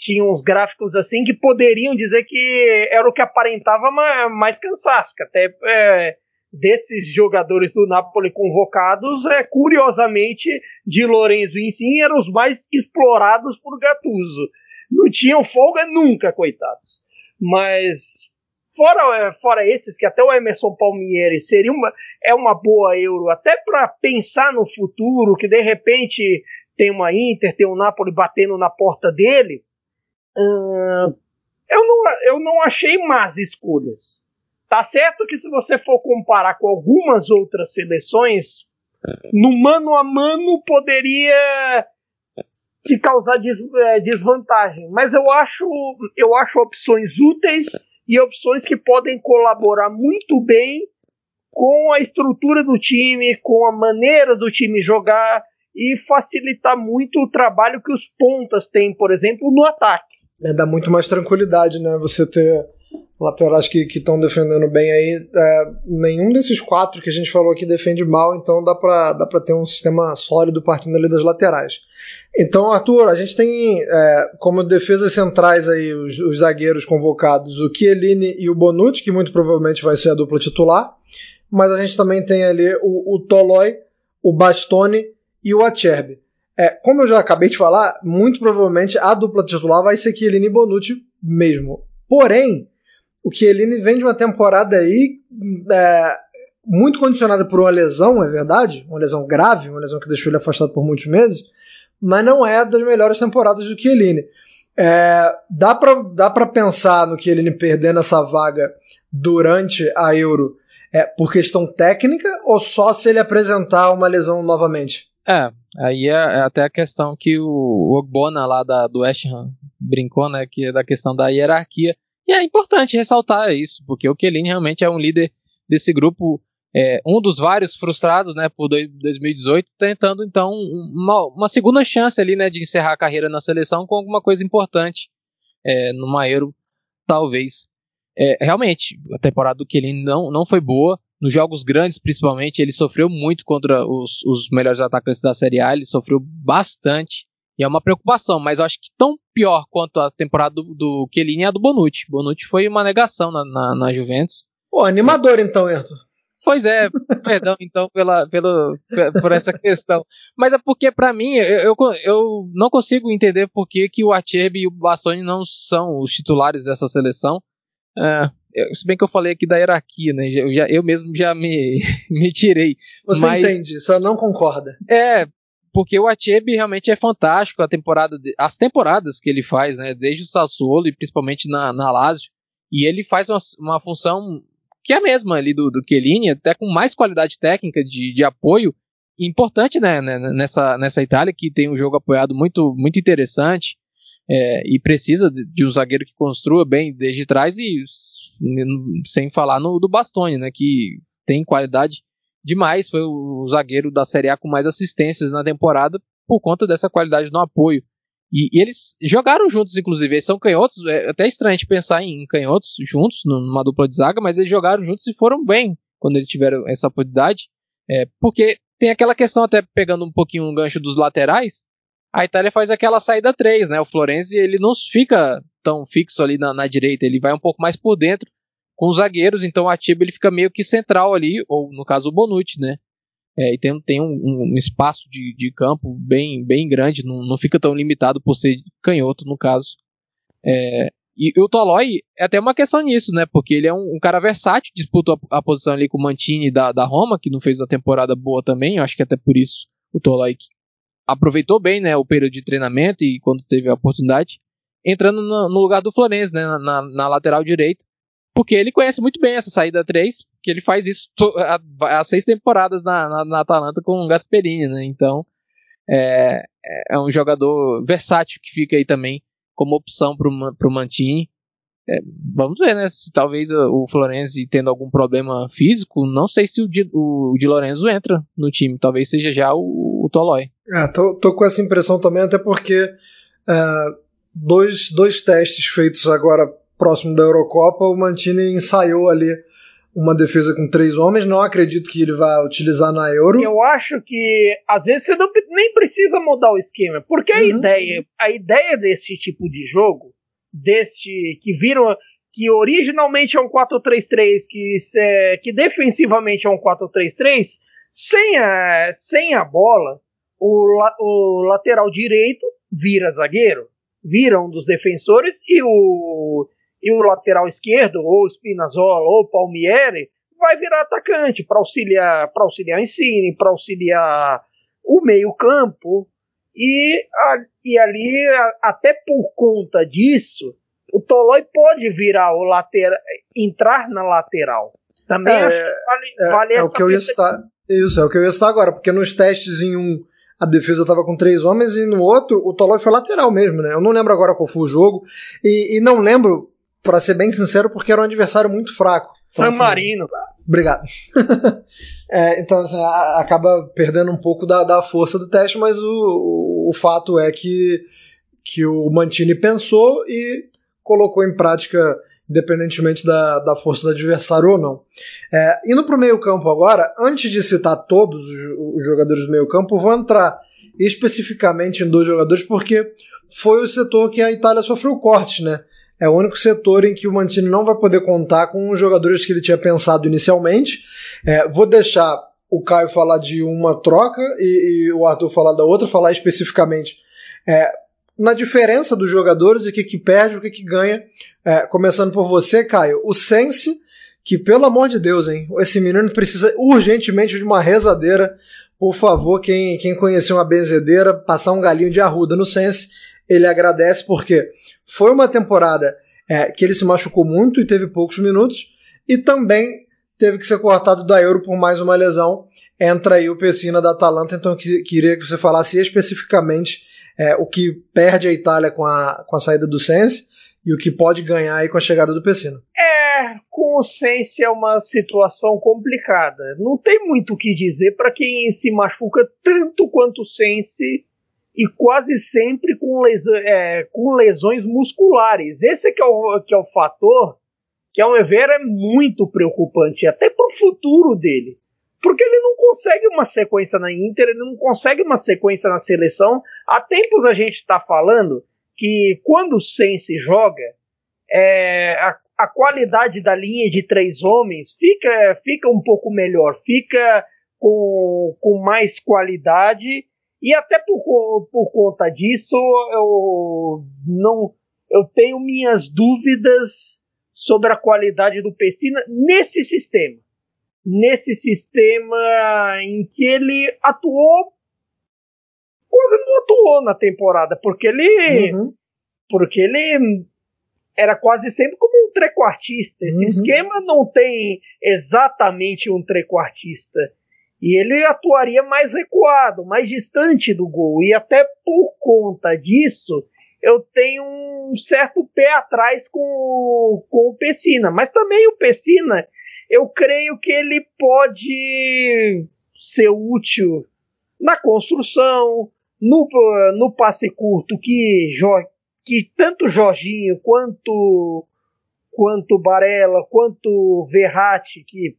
tinha uns gráficos assim que poderiam dizer que era o que aparentava mais cansaço, que até é, desses jogadores do Napoli convocados, é, curiosamente, de Lorenzo Insigne eram os mais explorados por Gattuso. Não tinham folga nunca, coitados. Mas fora, é, fora esses, que até o Emerson Palmieri seria uma, é uma boa euro, até para pensar no futuro, que de repente tem uma Inter, tem um Napoli batendo na porta dele, hum, eu, não, eu não achei más escolhas. Tá certo que se você for comparar com algumas outras seleções, no mano a mano poderia te causar des, é, desvantagem. Mas eu acho, eu acho opções úteis e opções que podem colaborar muito bem com a estrutura do time, com a maneira do time jogar e facilitar muito o trabalho que os pontas têm, por exemplo, no ataque. É, dá muito mais tranquilidade, né? Você ter laterais que estão defendendo bem aí. É, nenhum desses quatro que a gente falou aqui defende mal, então dá para dá ter um sistema sólido partindo ali das laterais. Então, Arthur, a gente tem é, como defesas centrais aí os, os, zagueiros convocados o Chiellini e o Bonucci, que muito provavelmente vai ser a dupla titular, mas a gente também tem ali o, o Tolói, o Bastoni e o Acerbi. É, como eu já acabei de falar, muito provavelmente a dupla titular vai ser Chiellini e Bonucci mesmo. Porém, o Chiellini vem de uma temporada aí é, muito condicionada por uma lesão, é verdade, uma lesão grave, uma lesão que deixou ele afastado por muitos meses, mas não é das melhores temporadas do Chiellini. É, dá para dá pra pensar no Chiellini perdendo essa vaga durante a Euro é, por questão técnica ou só se ele apresentar uma lesão novamente? É, aí é, é até a questão que o Ogbona lá da, do West Ham brincou, né, que é da questão da hierarquia. E é importante ressaltar isso, porque o Chiellini realmente é um líder desse grupo, é, um dos vários frustrados, né, por 2018, tentando então uma, uma, segunda chance ali, né, de encerrar a carreira na seleção com alguma coisa importante é, no Euro, talvez. É, realmente, a temporada do Chiellini não, não foi boa, nos jogos grandes principalmente, ele sofreu muito contra os, os melhores atacantes da Série A, ele sofreu bastante, e é uma preocupação, mas eu acho que tão pior quanto a temporada do, do Chiellini é a do Bonucci. Bonucci foi uma negação na, na, na Juventus. Pô, animador então, Ayrton. Pois é, perdão então pela, pela, por essa questão. Mas é porque, para mim, eu, eu, eu, não consigo entender por que, que o Acerbi e o Bastoni não são os titulares dessa seleção. É, se bem que eu falei aqui da hierarquia, né? Eu, já, eu mesmo já me, <laughs> me tirei. Você mas, entende, só não concorda. É, porque o Achebe realmente é fantástico a temporada, as temporadas que ele faz, né, desde o Sassuolo e principalmente na, na Lazio, e ele faz uma, uma função que é a mesma ali do, do Chiellini, até com mais qualidade técnica de, de apoio, importante né, né, nessa, nessa Itália, que tem um jogo apoiado muito, muito interessante, é, e precisa de, de, um zagueiro que construa bem desde trás, e sem falar no do Bastoni, né, que tem qualidade demais. Foi o zagueiro da Série A com mais assistências na temporada por conta dessa qualidade no apoio. E, e eles jogaram juntos, inclusive. Eles são canhotos. É até estranho de pensar em canhotos juntos, numa dupla de zaga, mas eles jogaram juntos e foram bem quando eles tiveram essa oportunidade. É, porque tem aquela questão, até pegando um pouquinho um gancho dos laterais, a Itália faz aquela saída 3, né? O Florenzi ele não fica tão fixo ali na, na, direita, ele vai um pouco mais por dentro com os zagueiros, então o Atiba ele fica meio que central ali, ou no caso o Bonucci, né? É, e tem, tem um, um espaço de, de, campo bem, bem grande, não, não fica tão limitado por ser canhoto, no caso. É, e, e, o Tolói é até uma questão nisso, né? Porque ele é um, um cara versátil, disputa a, a, posição ali com o Mantini da, da Roma, que não fez uma temporada boa também, eu acho que até por isso o Tolói aproveitou bem né, o período de treinamento e quando teve a oportunidade, entrando no, no lugar do Florenzi, né, na, na lateral direita, porque ele conhece muito bem essa saída 3, que ele faz isso há, seis temporadas na, na, na, Atalanta com o Gasperini, né? Então é, é um jogador versátil que fica aí também como opção para o Mantini. É, vamos ver, né? Se talvez o Florenzi tendo algum problema físico, não sei se o Di, o Di Lorenzo entra no time. Talvez seja já o, o Tolói. É, tô, tô, com essa impressão também, até porque é, dois, dois testes feitos agora próximo da Eurocopa, o Mantini ensaiou ali uma defesa com três homens. Não acredito que ele vá utilizar na Euro. Eu acho que às vezes você não, nem precisa mudar o esquema, porque a uhum. ideia, a ideia desse tipo de jogo, deste que viram que originalmente é um 4-3-3, que, é, que defensivamente é um 4-3-3, sem a, sem a bola, o, o lateral direito vira zagueiro, vira um dos defensores e o e o lateral esquerdo, ou Spinazzola, ou Palmieri, vai virar atacante para auxiliar, para auxiliar Insigne, para auxiliar o meio-campo. E, e ali, até por conta disso, o Tolói pode virar o lateral, entrar na lateral. Também é, acho que vale, é, vale é essa o que eu ia estar, Isso, é o que eu ia estar agora, porque nos testes em um a defesa estava com três homens e no outro o Tolói foi lateral mesmo, né? Eu não lembro agora qual foi o jogo e, e não lembro, para ser bem sincero, porque era um adversário muito fraco. Então, San assim, Marino. Obrigado. <laughs> é, então, assim, a, acaba perdendo um pouco da, da força do teste, mas o, o, o, fato é que, que o Mantini pensou e colocou em prática, independentemente da, da força do adversário ou não. É, indo para o meio-campo agora, antes de citar todos os, os jogadores do meio-campo, vou entrar especificamente em dois jogadores, porque foi o setor que a Itália sofreu corte, né? É o único setor em que o Mantini não vai poder contar com os jogadores que ele tinha pensado inicialmente. É, vou deixar o Caio falar de uma troca e, e, o Arthur falar da outra, falar especificamente é, na diferença dos jogadores e o que, que perde, o que, que ganha. É, começando por você, Caio. O Sense, que pelo amor de Deus, hein? Esse menino precisa urgentemente de uma rezadeira. Por favor, quem, quem conheceu uma benzedeira, passar um galinho de arruda no Sense, ele agradece porque foi uma temporada é, que ele se machucou muito e teve poucos minutos, e também teve que ser cortado da Euro por mais uma lesão. Entra aí o Pessina da Atalanta, então eu queria que você falasse especificamente é, o que perde a Itália com a, com a saída do Sense e o que pode ganhar aí com a chegada do Pessina. É, com o Sense é uma situação complicada. Não tem muito o que dizer para quem se machuca tanto quanto o Sense e quase sempre com, lesões, é, com lesões musculares. Esse é que é, o, que é o fator que, ao meu ver, é muito preocupante, até para o futuro dele. Porque ele não consegue uma sequência na Inter, ele não consegue uma sequência na seleção. Há tempos a gente está falando que quando o Sense joga, é, a, a, qualidade da linha de três homens fica, fica um pouco melhor, fica com, com mais qualidade e até por, por conta disso, eu não eu tenho minhas dúvidas sobre a qualidade do Pessina nesse sistema. Nesse sistema em que ele atuou quase não atuou na temporada, porque ele uhum. porque ele era quase sempre como um trequartista. Esse uhum. esquema não tem exatamente um trequartista. E ele atuaria mais recuado, mais distante do gol. E até por conta disso, eu tenho um certo pé atrás com, com o Pessina. Mas também o Pessina, eu creio que ele pode ser útil na construção, no, no passe curto, que, que tanto Jorginho quanto quanto Barella, quanto Verratti, que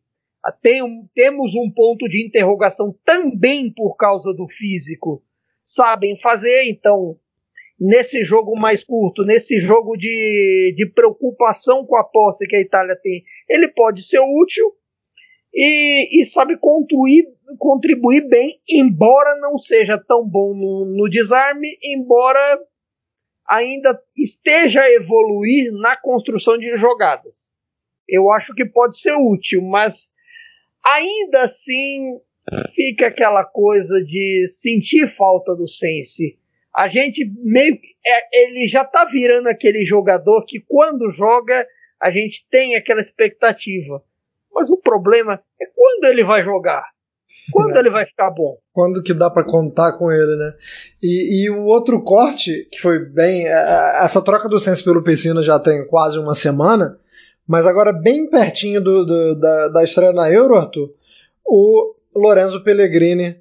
tem temos um ponto de interrogação também por causa do físico. Sabem fazer, então, nesse jogo mais curto, nesse jogo de, de preocupação com a posse que a Itália tem, ele pode ser útil e, e sabe contribuir, contribuir bem, embora não seja tão bom no, no desarme, embora ainda esteja a evoluir na construção de jogadas. Eu acho que pode ser útil, mas ainda assim fica aquela coisa de sentir falta do Sense. A gente meio é, ele já tá virando aquele jogador que quando joga a gente tem aquela expectativa. Mas o problema é quando ele vai jogar. Quando é. ele vai ficar bom? Quando que dá para contar com ele, né? E, e, o outro corte, que foi bem. É, é, essa troca do Sense pelo Pessina já tem quase uma semana. Mas agora, bem pertinho do, do, da, da estreia na Euro, Arthur, o Lorenzo Pellegrini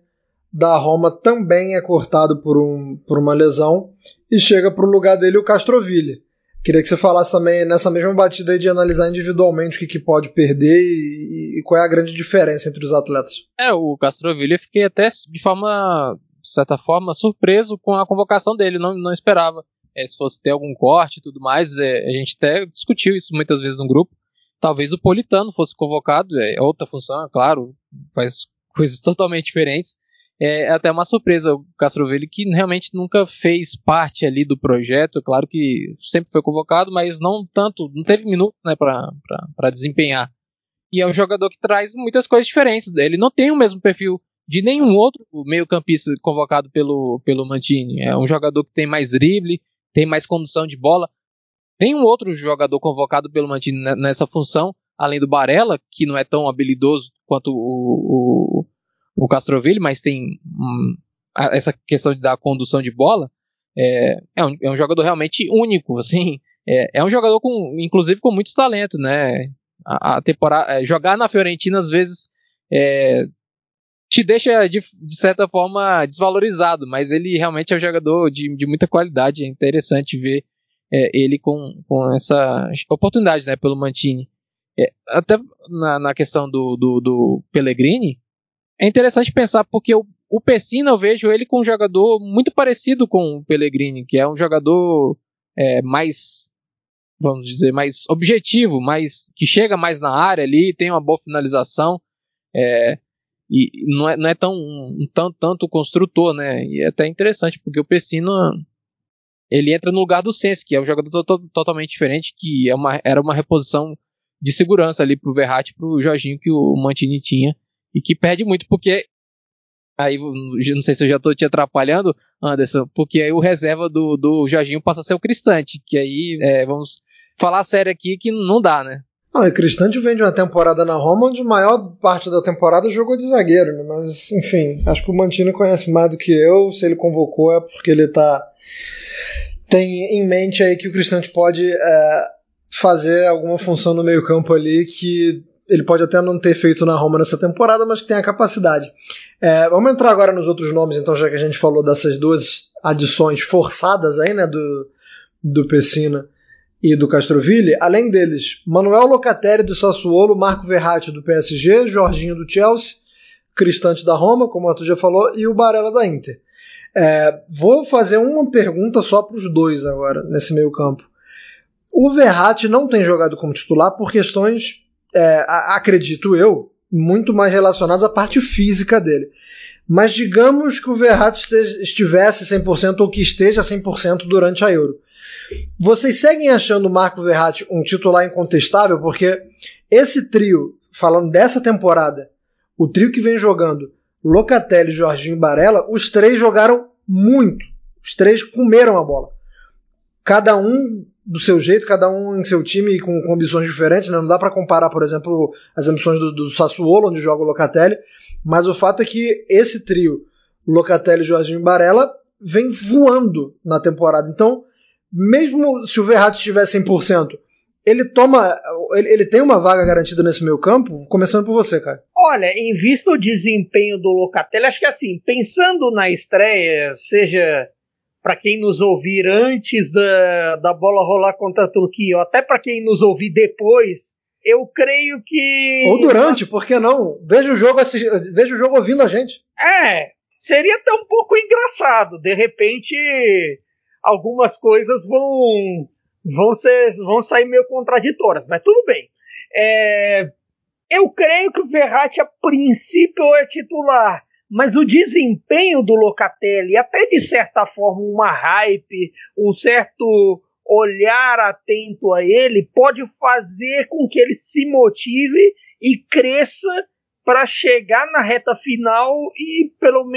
da Roma também é cortado por, um, por uma lesão e chega para o lugar dele o Castroville. Queria que você falasse também nessa mesma batida de analisar individualmente o que, que pode perder e, e, qual é a grande diferença entre os atletas. É, o Castroville eu fiquei até de forma, de certa forma, surpreso com a convocação dele, não, não esperava é, se fosse ter algum corte e tudo mais. É, a gente até discutiu isso muitas vezes no grupo. Talvez o Politano fosse convocado, é outra função, é claro, faz <laughs> coisas totalmente diferentes. é até uma surpresa o Castrovilli, que realmente nunca fez parte ali do projeto. Claro que sempre foi convocado, mas não tanto, não teve minuto né, para desempenhar. E é um jogador que traz muitas coisas diferentes. Ele não tem o mesmo perfil de nenhum outro meio-campista convocado pelo, pelo Mantini. É um jogador que tem mais drible, tem mais condução de bola. Tem um outro jogador convocado pelo Mantini nessa função, além do Barella, que não é tão habilidoso quanto o, o, o mas tem hum, essa questão de dar condução de bola. É, é, um, é um jogador realmente único, <laughs> assim. É, é, um jogador com, inclusive, com muito talento, né? A, a temporada, é, jogar na Fiorentina às vezes é, te deixa de, de, certa forma desvalorizado, mas ele realmente é um jogador de, de muita qualidade. É interessante ver é, ele com, com essa oportunidade, né, pelo Mantini. É, até na, na questão do, do, do, Pellegrini, é interessante pensar porque o, o Pessina eu vejo ele com um jogador muito parecido com o Pellegrini, que é um jogador é, mais, vamos dizer, mais objetivo, mais que chega mais na área ali, tem uma boa finalização. É, e não é, não é tão um, tanto, tanto construtor, né? E é até interessante, porque o Pessina ele entra no lugar do Sense, que é um jogador to totalmente diferente, que é uma, era uma reposição de segurança ali pro Verratti e pro Jorginho que o Mantini tinha, e que perde muito, porque aí não sei se eu já estou te atrapalhando, Anderson, porque aí o reserva do, do Jorginho passa a ser o Cristante, que aí é, vamos falar sério aqui que não dá, né? Não, e Cristante vem de uma temporada na Roma onde a maior parte da temporada jogou de zagueiro, né? Mas, enfim, acho que o Mantini conhece mais do que eu. Se ele convocou é porque ele tá. Tem em mente aí que o Cristante pode é, fazer alguma função no meio-campo ali que ele pode até não ter feito na Roma nessa temporada, mas que tem a capacidade. É, vamos entrar agora nos outros nomes, então, já que a gente falou dessas duas adições forçadas aí, né, do, do Pessina e do Castroville, além deles, Manuel Locatelli do Sassuolo, Marco Verratti do PSG, Jorginho do Chelsea, Cristante da Roma, como o já falou, e o Barella da Inter. É, vou fazer uma pergunta só para os dois agora, nesse meio campo. O Verratti não tem jogado como titular por questões, é, acredito eu, muito mais relacionadas à parte física dele. Mas digamos que o Verratti estivesse 100% ou que esteja 100% durante a Euro. Vocês seguem achando o Marco Verratti um titular incontestável? Porque esse trio, falando dessa temporada, o trio que vem jogando Locatelli, Jorginho e Barella, os três jogaram muito. Os três comeram a bola. Cada um do seu jeito, cada um em seu time com, com ambições diferentes. Né? Não dá para comparar, por exemplo, as ambições do, do Sassuolo, onde joga o Locatelli. Mas o fato é que esse trio, Locatelli, Jorginho e Barella, vem voando na temporada. Então, mesmo se o Verratti estiver 100%, ele toma. Ele, ele, tem uma vaga garantida nesse meio campo? Começando por você, cara. Olha, em vista o desempenho do Locatelli, acho que assim, pensando na estreia, seja para quem nos ouvir antes da, da bola rolar contra a Turquia, ou até para quem nos ouvir depois, eu creio que. Ou durante, por que não? Veja o jogo, veja o jogo ouvindo a gente. É, seria até um pouco engraçado. De repente, algumas coisas vão vão ser vão sair meio contraditórias, mas tudo bem. É, eu creio que o Verratti a princípio é titular, mas o desempenho do Locatelli, até de certa forma uma hype, um certo olhar atento a ele, pode fazer com que ele se motive e cresça para chegar na reta final e pelo,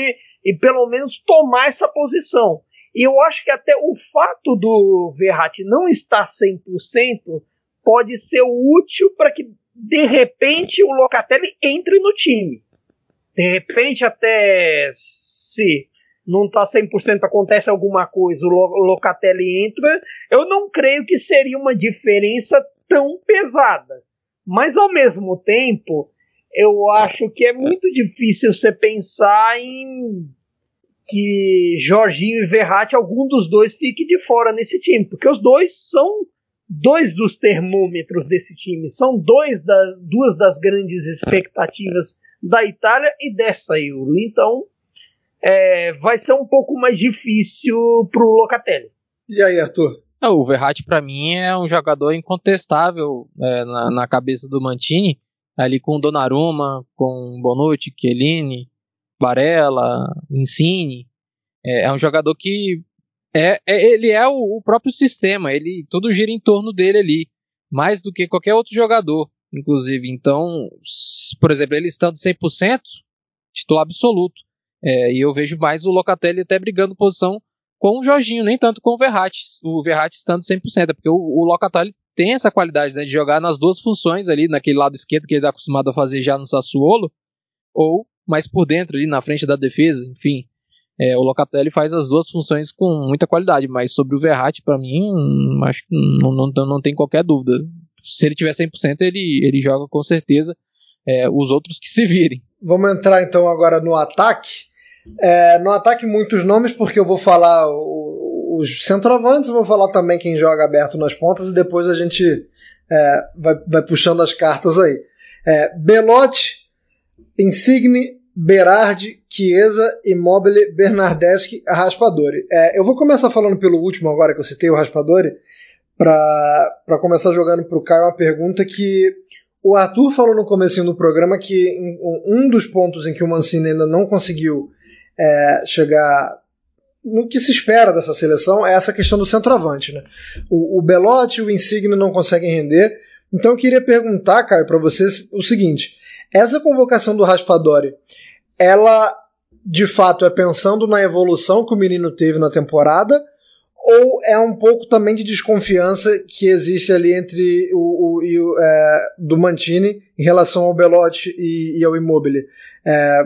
e pelo menos tomar essa posição. E eu acho que até o fato do Verratti não estar 100% pode ser útil para que de repente o Locatelli entre no time. De repente até se não está 100% acontece alguma coisa, o Locatelli entra, eu não creio que seria uma diferença tão pesada. Mas ao mesmo tempo, eu acho que é muito difícil você pensar em que Jorginho e Verratti, algum dos dois fique de fora nesse time, porque os dois são dois dos termômetros desse time, são dois da, duas das grandes expectativas da Itália e dessa Euro. Então, é, vai ser um pouco mais difícil pro Locatelli. E aí, Arthur? É, o Verratti, para mim, é um jogador incontestável é, na, na, cabeça do Mantini, ali com Donnarumma, com Bonucci, Chiellini, Barella, Insigne. É, é um jogador que é, é ele é o, o, próprio sistema, ele tudo gira em torno dele ali, mais do que qualquer outro jogador, inclusive. Então, por exemplo, ele estando 100%, titular absoluto. É, e eu vejo mais o Locatelli até brigando posição com o Jorginho, nem tanto com o Verratti, o Verratti estando 100%, é porque o, o Locatelli tem essa qualidade né, de jogar nas duas funções ali, naquele lado esquerdo que ele está acostumado a fazer já no Sassuolo, ou mais por dentro ali na frente da defesa, enfim. É, o Locatelli faz as duas funções com muita qualidade, mas sobre o Verratti, para mim, acho que não, não, não tem qualquer dúvida. Se ele tiver 100%, ele, ele joga com certeza. É, os outros que se virem. Vamos entrar então agora no ataque. É, no ataque, muitos nomes, porque eu vou falar o, os centroavantes, vou falar também quem joga aberto nas pontas e depois a gente é, vai, vai, puxando as cartas aí. É, Belotti, Insigne, Berardi, Chiesa, Immobile, Bernardeschi, Raspadori. É, eu vou começar falando pelo último agora que eu citei, o Raspadori, para começar jogando para o Caio uma pergunta que o Arthur falou no começo do programa que um dos pontos em que o Mancini ainda não conseguiu é, chegar no que se espera dessa seleção é essa questão do centroavante. Né? O, o Belotti e o Insigne não conseguem render. Então eu queria perguntar, Caio, para vocês o seguinte: essa convocação do Raspadori ela de fato é pensando na evolução que o menino teve na temporada ou é um pouco também de desconfiança que existe ali entre o, o, o é, do Mantini em relação ao Belotti e, e ao Immobile? É,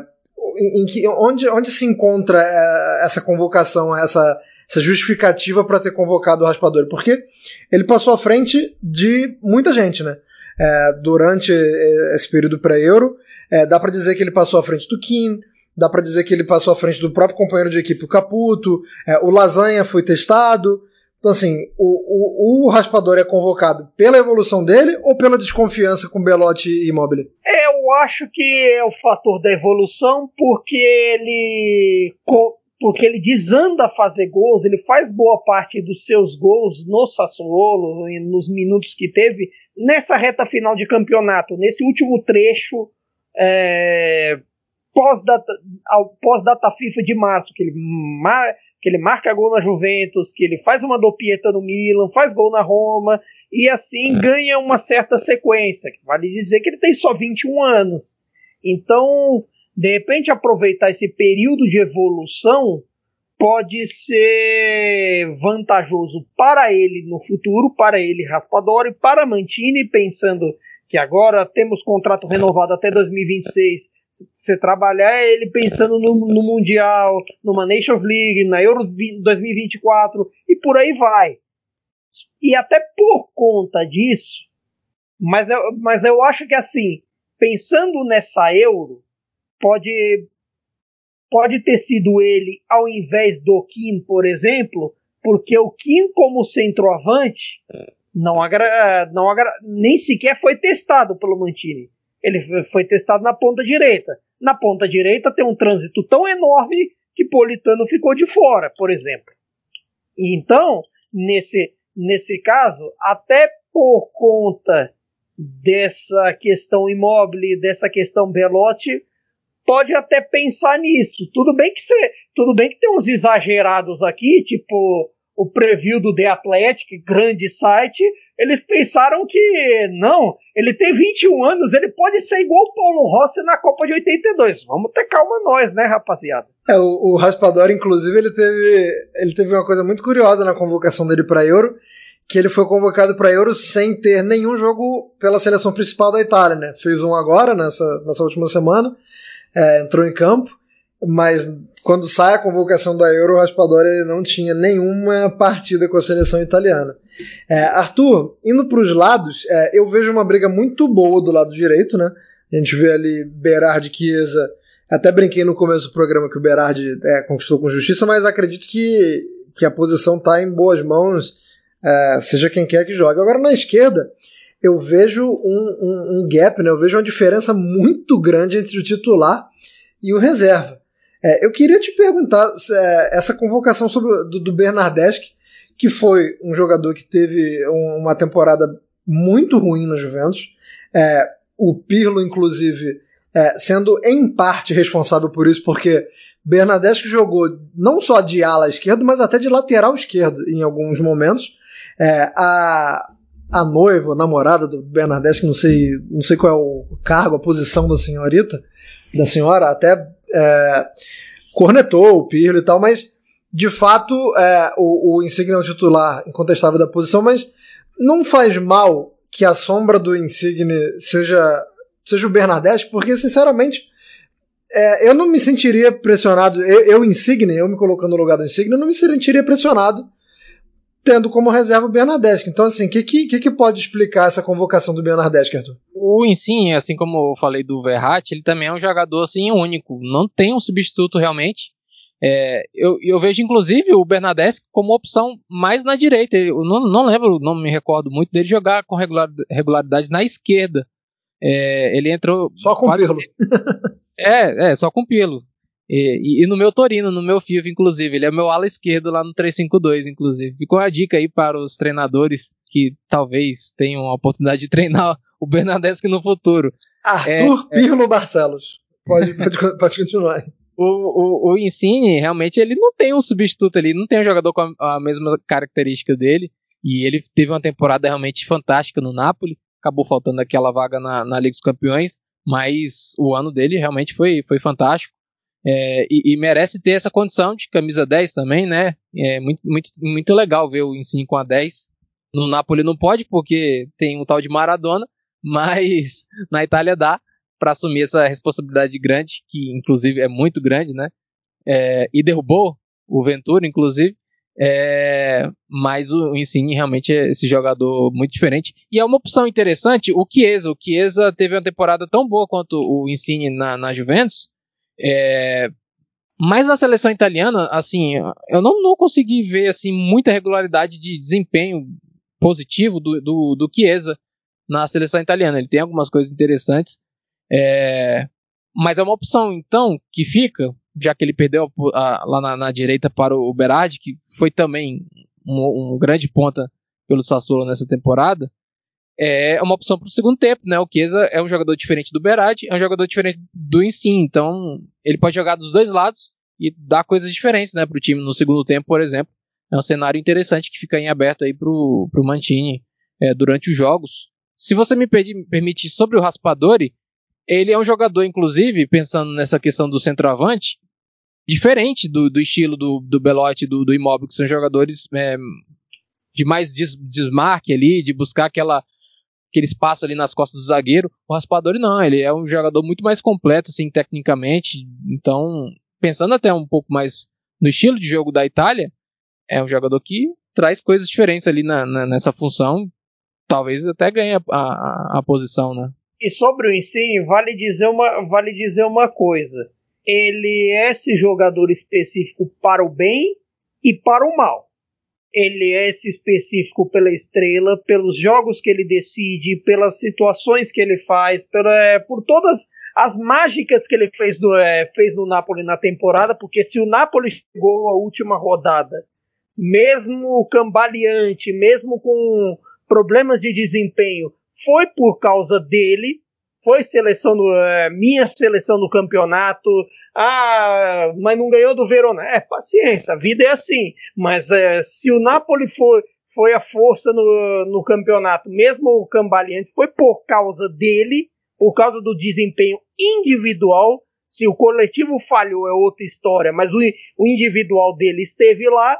em, que, onde, onde se encontra é, essa convocação, essa, essa justificativa para ter convocado o Raspadori? Porque ele passou à frente de muita gente, né? É, durante é, esse período pré-euro, é, dá para dizer que ele passou à frente do Kim, dá para dizer que ele passou à frente do próprio companheiro de equipe, o Caputo, é, o Lasanha foi testado. Então, assim, o, o, o Raspador é convocado pela evolução dele ou pela desconfiança com Belotti e Immobile? Eu acho que é o fator da evolução, porque ele porque ele desanda a fazer gols, ele faz boa parte dos seus gols no Sassuolo, nos minutos que teve, nessa reta final de campeonato, nesse último trecho é, pós-data pós -data FIFA de março, que ele, mar, que ele marca gol na Juventus, que ele faz uma dopieta no Milan, faz gol na Roma, e assim ganha uma certa sequência. Vale dizer que ele tem só 21 anos. Então, de repente, aproveitar esse período de evolução pode ser vantajoso para ele no futuro, para ele Raspadori, para Mantini, pensando que agora temos contrato renovado até 2026. Você trabalhar ele pensando no, no, Mundial, numa Nations League, na Euro 2024 e por aí vai. E até por conta disso, mas eu, mas eu acho que assim, pensando nessa Euro, pode, pode ter sido ele ao invés do Kim, por exemplo, porque o Kim como centroavante não, agra, não agra, nem sequer foi testado pelo Mantini. Ele foi testado na ponta direita. Na ponta direita tem um trânsito tão enorme que Politano ficou de fora, por exemplo. Então, nesse, nesse caso, até por conta dessa questão imóvel, dessa questão Belotti, pode até pensar nisso. Tudo bem que você, tudo bem que tem uns exagerados aqui, tipo o preview do The Athletic, grande site, eles pensaram que não, ele tem 21 anos, ele pode ser igual o Paulo Rossi na Copa de 82. Vamos ter calma nós, né, rapaziada? É, o, o Raspador, inclusive, ele teve, ele teve uma coisa muito curiosa na convocação dele para Euro, que ele foi convocado para Euro sem ter nenhum jogo pela seleção principal da Itália, né? Fez um agora, nessa, nessa última semana, é, entrou em campo, mas quando sai a convocação da Euro, o Raspadori ele não tinha nenhuma partida com a seleção italiana. É, Arthur, indo para os lados, é, eu vejo uma briga muito boa do lado direito, né? A gente vê ali Berardi Chiesa. Até brinquei no começo do programa que o Berardi é, conquistou com justiça, mas acredito que, que a posição está em boas mãos, é, seja quem quer que jogue. Agora na esquerda, eu vejo um, um, um gap, né? eu vejo uma diferença muito grande entre o titular e o reserva. É, eu queria te perguntar é, essa convocação sobre, do, do Bernardeschi, que foi um jogador que teve um, uma temporada muito ruim no Juventus. É, o Pirlo, inclusive, é, sendo em parte responsável por isso, porque Bernadette jogou não só de ala esquerdo, mas até de lateral esquerdo em alguns momentos. É, a, a noiva, a namorada do Bernadette, que não sei, não sei qual é o cargo, a posição da senhorita, da senhora, até é, cornetou o Pirlo e tal, mas de fato é, o, o Insigne é o titular incontestável da posição, mas não faz mal que a sombra do Insigne seja, seja o Bernadette, porque sinceramente é, eu não me sentiria pressionado, eu, eu Insigne, eu me colocando no lugar do Insigne, eu não me sentiria pressionado tendo como reserva o Bernadette. Então, assim, o que, que, que, pode explicar essa convocação do Bernadette, Arthur? O Insigne, assim como eu falei do Verratti, ele também é um jogador assim único. Não tem um substituto realmente. É, eu, eu, vejo inclusive o Bernadette como opção mais na direita. Eu não, não lembro, não me recordo muito dele jogar com regularidade na esquerda. É, ele entrou. Só com pelo. é, é, só com pelo. E, e, e, no meu Torino, no meu FIV, inclusive. Ele é meu ala esquerdo lá no 352, inclusive. Ficou a dica aí para os treinadores que talvez tenham a oportunidade de treinar o Bernadette no futuro. Arthur é, Pirlo é... Barcelos. Pode, pode, pode continuar. O, o, o Insigne, realmente, ele não tem um substituto ali, não tem um jogador com a, a mesma característica dele. E ele teve uma temporada realmente fantástica no Napoli. Acabou faltando aquela vaga na, na Liga dos Campeões, mas o ano dele realmente foi, foi fantástico. É, e, e, merece ter essa condição de camisa 10 também, né? É muito, muito, muito legal ver o Insigne com a 10. No Napoli não pode, porque tem um tal de Maradona, <laughs> mas na Itália dá para assumir essa responsabilidade grande, que inclusive é muito grande, né? É, e derrubou o Ventura, inclusive. É, mas o Insigne realmente é esse jogador muito diferente. E é uma opção interessante o Chiesa. O Chiesa teve uma temporada tão boa quanto o Insigne na, na Juventus, é, mas na seleção italiana, assim, eu não, não consegui ver assim muita regularidade de desempenho positivo do, do, do Chiesa na seleção italiana. Ele tem algumas coisas interessantes, é, mas é uma opção então que fica, já que ele perdeu a, a, lá na, na, direita para o Berardi, que foi também um, um grande ponta pelo Sassuolo nessa temporada é uma opção para o segundo tempo, né? O Chiesa é um jogador diferente do Berardi, é um jogador diferente do Insigne, então ele pode jogar dos dois lados e dar coisas diferentes, né, para o time no segundo tempo, por exemplo. É um cenário interessante que fica em aberto aí para o Mantini é, durante os jogos. Se você me permitir sobre o Raspadori, ele é um jogador, inclusive, pensando nessa questão do centroavante, diferente do, do estilo do, do Belotti e do, do Immobile, que são jogadores é, de mais des, desmarque ali, de buscar aquela aquele espaço ali nas costas do zagueiro. O Raspadori não, ele é um jogador muito mais completo, assim, tecnicamente. Então, pensando até um pouco mais no estilo de jogo da Itália, é um jogador que traz coisas diferentes ali na, na, nessa função. Talvez até ganhe a, a, a, posição, né? E sobre o Insigne, vale dizer uma, vale dizer uma coisa. Ele é esse jogador específico para o bem e para o mal ele é esse específico pela estrela, pelos jogos que ele decide, pelas situações que ele faz, pela, é, por todas as mágicas que ele fez é, fez no Napoli na temporada, porque se o Napoli chegou à última rodada, mesmo cambaleante, mesmo com problemas de desempenho, foi por causa dele, foi seleção é, minha seleção no campeonato, ah, mas não ganhou do Verona. É, paciência, a vida é assim. Mas é, se o Napoli foi, foi a força no, no campeonato, mesmo o cambaleante, foi por causa dele, por causa do desempenho individual. Se o coletivo falhou é outra história, mas o, o individual dele esteve lá.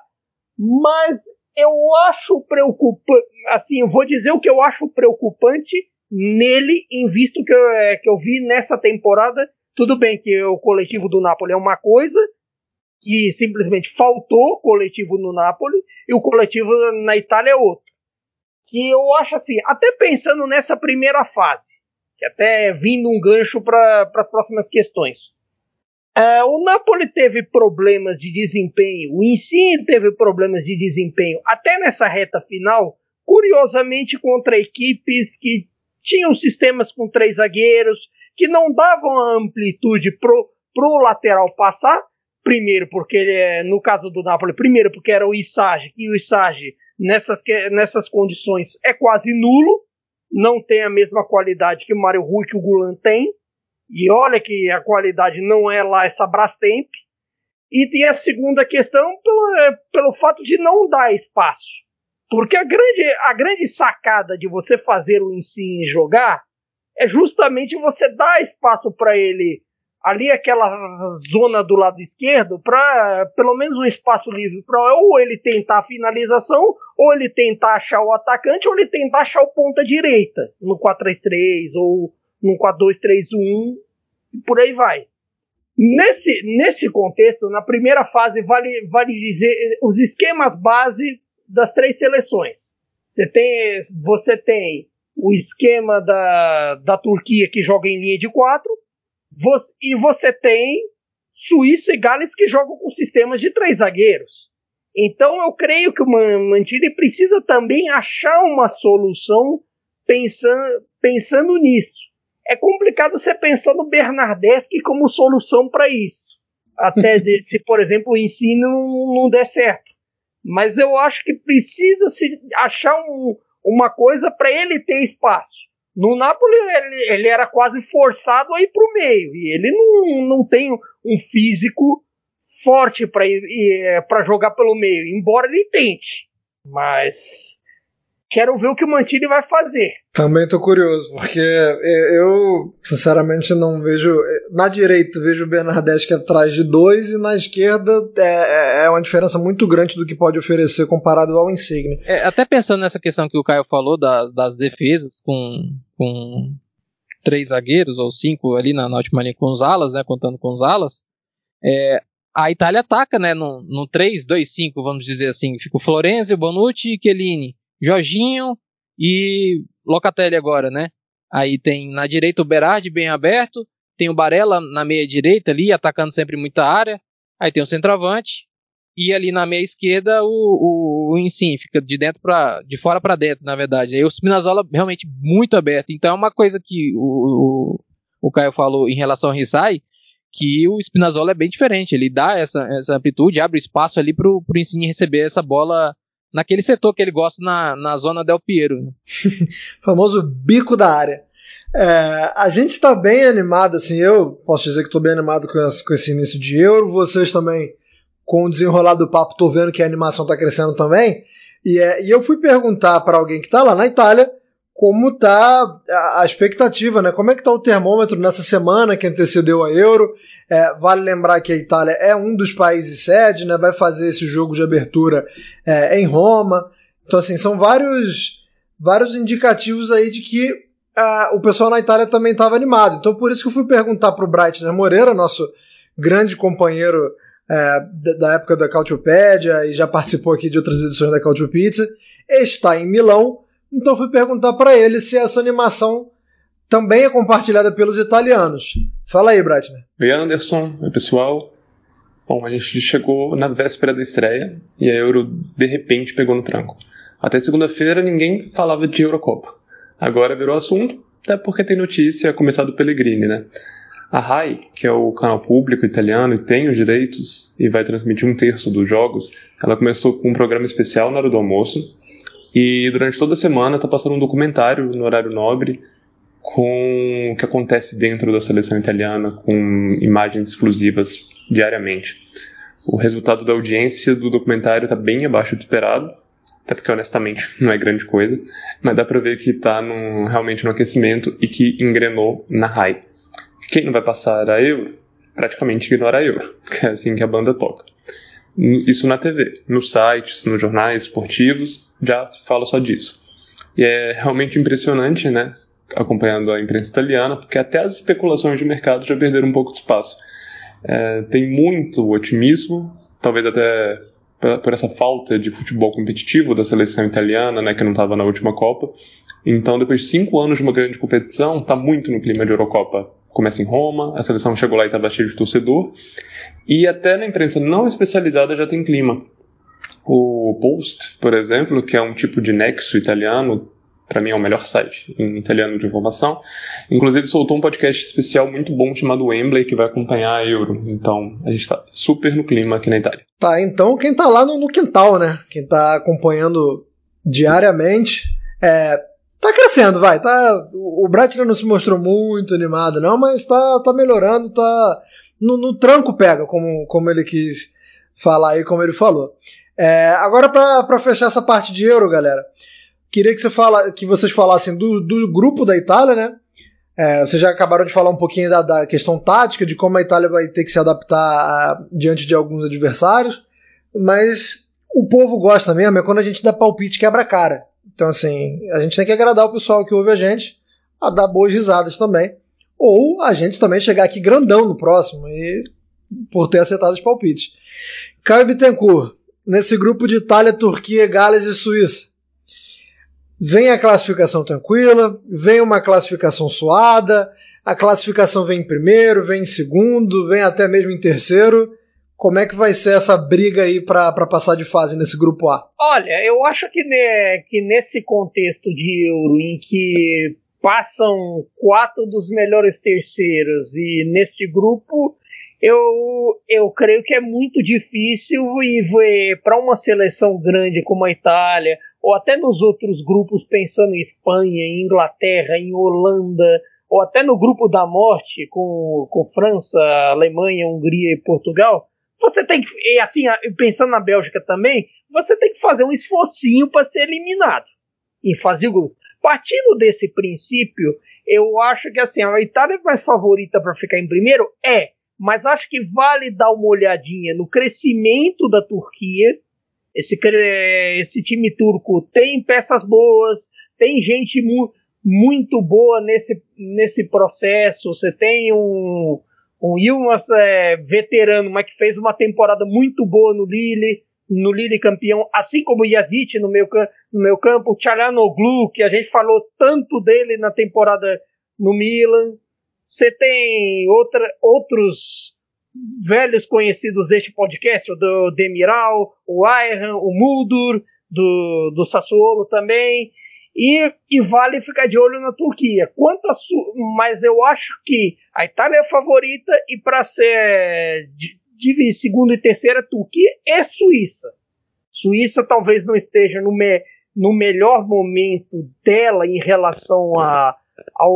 Mas eu acho preocupante, assim, eu vou dizer o que eu acho preocupante nele, em visto que eu, é, que eu vi nessa temporada tudo bem que o coletivo do Napoli é uma coisa, que simplesmente faltou coletivo no Napoli, e o coletivo na Itália é outro. Que eu acho assim, até pensando nessa primeira fase, que até vindo um gancho para as próximas questões. É, o Napoli teve problemas de desempenho, o Insigne teve problemas de desempenho, até nessa reta final, curiosamente contra equipes que tinham sistemas com três zagueiros, que não davam a amplitude pro, pro lateral passar. Primeiro, porque é, no caso do Napoli, primeiro porque era o Isage, e o Isage nessas, nessas condições é quase nulo, não tem a mesma qualidade que o Mário Rui que o Gulan tem. E olha que a qualidade não é lá essa Brastemp. E tem a segunda questão pelo, pelo fato de não dar espaço. Porque a grande, a grande sacada de você fazer o ensino jogar é justamente você dar espaço para ele ali aquela zona do lado esquerdo para pelo menos um espaço livre para ou ele tentar a finalização ou ele tentar achar o atacante ou ele tentar achar o ponta direita no 4-3-3 ou no 4-2-3-1 por aí vai. Nesse, nesse contexto, na primeira fase, vale, vale dizer os esquemas base das três seleções. Você tem, você tem o esquema da, da Turquia que joga em linha de quatro, você, e você tem Suíça e Gales que jogam com sistemas de três zagueiros. Então eu creio que o Mantini precisa também achar uma solução pensando, pensando nisso. É complicado você pensar no Bernardeschi como solução para isso. Até <laughs> de, se, por exemplo, o ensino não, não der certo. Mas eu acho que precisa se achar um, uma coisa para ele ter espaço. No Napoli ele, ele, era quase forçado a ir para o meio e ele não, não tem um físico forte para é, jogar pelo meio, embora ele tente. Mas quero ver o que o Mantini vai fazer. Também tô curioso, porque eu, sinceramente, não vejo. Na direita, vejo o Bernardeschi atrás de dois, e na esquerda é, é, é uma diferença muito grande do que pode oferecer comparado ao Insigne. É, até pensando nessa questão que o Caio falou das, das defesas com, com três zagueiros ou cinco ali na, na última linha com os alas, né, contando com os alas, é, a Itália ataca né, no, no 3-2-5, vamos dizer assim. Fica o Florenzi, o Bonucci e Chiellini. Jorginho e Locatelli agora, né? Aí tem na direita o Berardi bem aberto, tem o Barella na meia direita ali, atacando sempre muita área. Aí tem o centroavante e ali na meia esquerda o, o, o fica de dentro para de fora para dentro, na verdade. Aí o Spinazzola realmente muito aberto. Então é uma coisa que o, o, o Caio falou em relação ao Risai, que o Spinazzola é bem diferente. Ele dá essa, essa amplitude, abre espaço ali pro, pro Insigne receber essa bola naquele setor que ele gosta na, na zona Del Piero. <laughs> famoso bico da área. É, a gente está bem animado, assim, eu posso dizer que estou bem animado com esse, com esse, início de Euro, vocês também, com o desenrolar do papo, estou vendo que a animação está crescendo também. E, é, e eu fui perguntar para alguém que está lá na Itália como tá a, expectativa, né? Como é que tá o termômetro nessa semana que antecedeu a Euro? É, vale lembrar que a Itália é um dos países sede, né? Vai fazer esse jogo de abertura é, em Roma. Então, assim, são vários, vários indicativos aí de que uh, o pessoal na Itália também estava animado. Então, por isso que eu fui perguntar para o Breitner Moreira, nosso grande companheiro é, da época da Cautiopédia e já participou aqui de outras edições da Cautio Pizza. Está em Milão então fui perguntar para ele se essa animação também é compartilhada pelos italianos. Fala aí, Bratner. Oi, Anderson. Oi, pessoal. Bom, a gente chegou na véspera da estreia e a Euro de repente pegou no tranco. Até segunda-feira ninguém falava de Eurocopa. Agora virou assunto, até porque tem notícia começar do Pellegrini, né? A RAI, que é o canal público italiano e tem os direitos e vai transmitir um terço dos jogos, ela começou com um programa especial na hora do almoço, e durante toda a semana tá passando um documentário no horário nobre com o que acontece dentro da seleção italiana, com imagens exclusivas diariamente. O resultado da audiência do documentário está bem abaixo do esperado, até porque honestamente <laughs> não é grande coisa, mas dá para ver que está realmente no aquecimento e que engrenou na RAI. Quem não vai passar a Euro, praticamente ignora a Euro, <laughs> que é assim que a banda toca. Isso na TV, nos sites, nos jornais esportivos, já se fala só disso. E é realmente impressionante, né? Acompanhando a imprensa italiana, porque até as especulações de mercado já perderam um pouco de espaço. É, tem muito otimismo, talvez até por essa falta de futebol competitivo da seleção italiana, né, que não estava na última Copa. Então, depois de cinco anos de uma grande competição, está muito no clima de Eurocopa. Começa em Roma, a seleção chegou lá e estava cheia de torcedor. E até na imprensa não especializada já tem clima. O Post, por exemplo, que é um tipo de nexo italiano, para mim é o melhor site em italiano de informação. Inclusive soltou um podcast especial muito bom chamado Wembley que vai acompanhar a Euro. Então a gente está super no clima aqui na Itália. Tá, então quem tá lá no, no quintal, né? Quem tá acompanhando diariamente, é, tá crescendo, vai. Tá, o Bratner não se mostrou muito animado, não, mas tá, tá melhorando, tá. No, no tranco pega, como, como ele quis falar aí, como ele falou. É, agora, para fechar essa parte de euro, galera, queria que, você fala, que vocês falassem do, do grupo da Itália, né? É, vocês já acabaram de falar um pouquinho da, da, questão tática, de como a Itália vai ter que se adaptar a, diante de alguns adversários, mas o povo gosta mesmo é quando a gente dá palpite quebra cara. Então, assim, a gente tem que agradar o pessoal que ouve a gente a dar boas risadas também. Ou a gente também chegar aqui grandão no próximo e por ter acertado os palpites. Caio Bittencourt, nesse grupo de Itália, Turquia, Gales e Suíça. Vem a classificação tranquila, vem uma classificação suada, a classificação vem em primeiro, vem em segundo, vem até mesmo em terceiro. Como é que vai ser essa briga aí para passar de fase nesse grupo A? Olha, eu acho que, né, que nesse contexto de Euro, em que passam quatro dos melhores terceiros e neste grupo, eu, eu creio que é muito difícil e para uma seleção grande como a Itália, ou até nos outros grupos, pensando em Espanha, em Inglaterra, em Holanda, ou até no grupo da morte com, com França, Alemanha, Hungria e Portugal, você tem que, e assim, pensando na Bélgica também, você tem que fazer um esforcinho para ser eliminado em fase de grupos. Partindo desse princípio, eu acho que assim, a Itália é mais favorita para ficar em primeiro? É, mas acho que vale dar uma olhadinha no crescimento da Turquia. Esse, esse time turco tem peças boas, tem gente mu muito boa nesse, nesse processo. Você tem um, um Yilmaz é, veterano, mas que fez uma temporada muito boa no Lille, no Lille campeão, assim como Yazid no meu, no meu campo, o Tchalanoglu, que a gente falou tanto dele na temporada no Milan. Você tem outra, outros velhos conhecidos deste podcast, o do Demiral, o Ayhan, o Muldur, do, do Sassuolo também. E, e, vale ficar de olho na Turquia. Quanto a mas eu acho que a Itália é a favorita e para ser de, de segundo e terceira Turquia é Suíça. Suíça talvez não esteja no, me, no melhor momento dela em relação a, a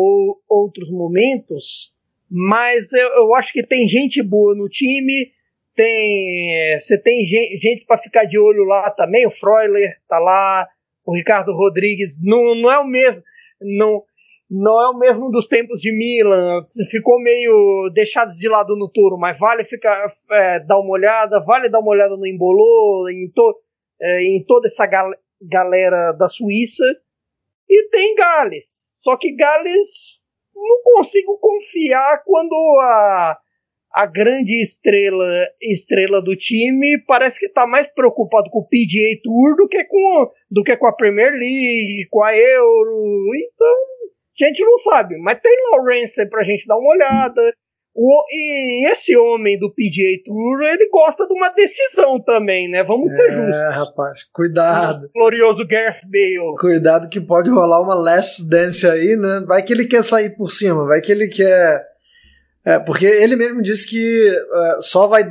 outros momentos, mas eu, eu, acho que tem gente boa no time. Tem, você tem gente, gente para ficar de olho lá também. O Freuler tá lá, o Ricardo Rodrigues não, não é o mesmo, não, não é o mesmo dos tempos de Milan, ficou meio deixados de lado no touro, mas vale ficar é, dar uma olhada, vale dar uma olhada no Embolô, em, to, é, em toda essa gal galera da Suíça, e tem Gales, só que Gales não consigo confiar quando a a grande estrela estrela do time parece que está mais preocupado com o PGA Tour do que com, do que com a Premier League, com a Euro. Então, a gente não sabe. Mas tem Lawrence para a gente dar uma olhada. O, e esse homem do PGA Tour, ele gosta de uma decisão também, né? Vamos é, ser justos. É, rapaz, cuidado. O glorioso Gareth Bale. Cuidado que pode rolar uma last dance aí, né? Vai que ele quer sair por cima, vai que ele quer é, porque ele mesmo disse que uh, só, vai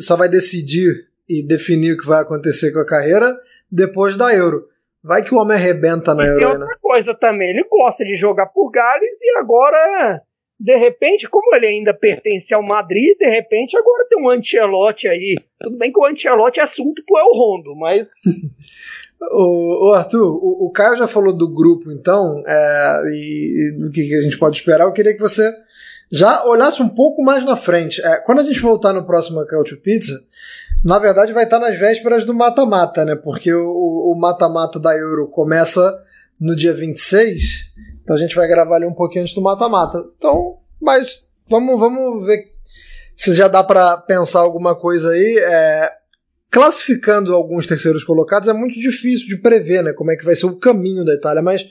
só vai decidir e definir o que vai acontecer com a carreira depois da Euro. Vai que o homem arrebenta na e Euro. Tem outra né? coisa também, ele gosta de jogar por Gales e agora, de repente, como ele ainda pertence ao Madrid, de repente agora tem um Ancelotti aí. Tudo bem que o Ancelotti é assunto pro El Rondo, mas... <laughs> O, o, Arthur, o, o Caio já falou do grupo, então, é, e, e do que, que, a gente pode esperar. Eu queria que você já olhasse um pouco mais na frente. É, quando a gente voltar no próximo Couch Pizza, na verdade vai estar nas vésperas do mata-mata, né? Porque o mata-mata da Euro começa no dia 26, então a gente vai gravar ali um pouquinho antes do mata-mata. Então, mas vamos, vamos ver se já dá para pensar alguma coisa aí. É, classificando alguns terceiros colocados é muito difícil de prever, né? Como é que vai ser o caminho da Itália, mas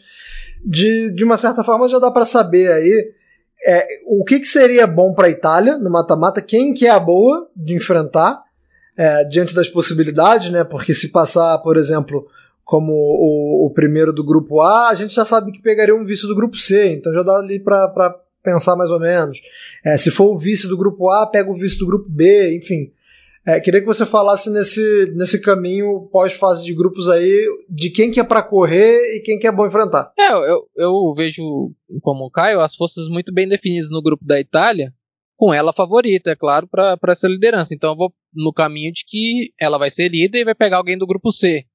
de, de uma certa forma já dá para saber aí é, o que, que seria bom para a Itália no mata-mata, quem que é a boa de enfrentar é, diante das possibilidades, né? Porque se passar, por exemplo, como o, o, primeiro do grupo A, a gente já sabe que pegaria um vice do grupo C, então já dá ali para pensar mais ou menos. É, se for o vice do grupo A, pega o vice do grupo B, enfim. É, queria que você falasse nesse, nesse caminho pós-fase de grupos aí, de quem que é para correr e quem que é bom enfrentar. É, eu, eu vejo, como o Caio, as forças muito bem definidas no grupo da Itália, com ela favorita, é claro, para essa liderança. Então eu vou no caminho de que ela vai ser líder e vai pegar alguém do grupo C.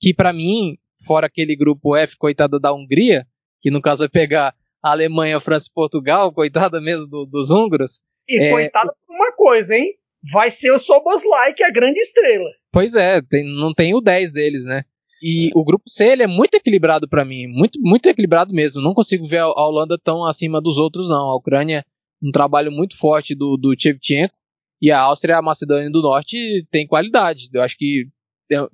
Que para mim, fora aquele grupo F, coitada da Hungria, que no caso vai pegar a Alemanha, França e Portugal, coitada mesmo do, dos húngaros. E é, coitada por uma coisa, hein? vai ser o Soboslai, que é a grande estrela. Pois é, tem, não tem o 10 deles, né? E o grupo C ele é muito equilibrado para mim, muito, muito equilibrado mesmo. Não consigo ver a, Holanda tão acima dos outros, não. A Ucrânia, um trabalho muito forte do, do Shevchenko, e a Áustria e a Macedônia do Norte tem qualidade. Eu acho que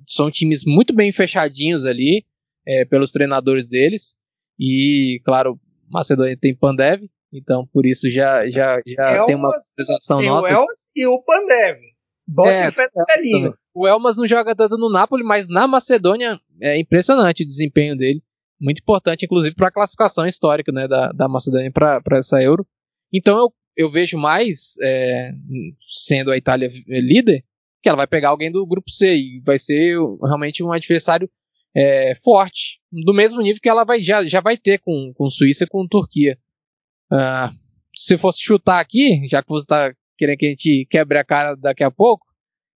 são times muito bem fechadinhos ali, é, pelos treinadores deles. E, claro, Macedônia tem Pandev, então, por isso já, já, já Elmas, tem uma apresentação nossa. O Elmas e o Pandev. Bote é, no velhinho. O Elmas não joga tanto no Napoli, mas na Macedônia é impressionante o desempenho dele. Muito importante, inclusive, para a classificação histórica né, da, da Macedônia para essa Euro. Então eu, eu vejo mais, é, sendo a Itália líder, que ela vai pegar alguém do grupo C e vai ser realmente um adversário é, forte, do mesmo nível que ela vai, já, já vai ter com, com Suíça e com Turquia. Uh, se fosse chutar aqui, já que você está querendo que a gente quebre a cara daqui a pouco,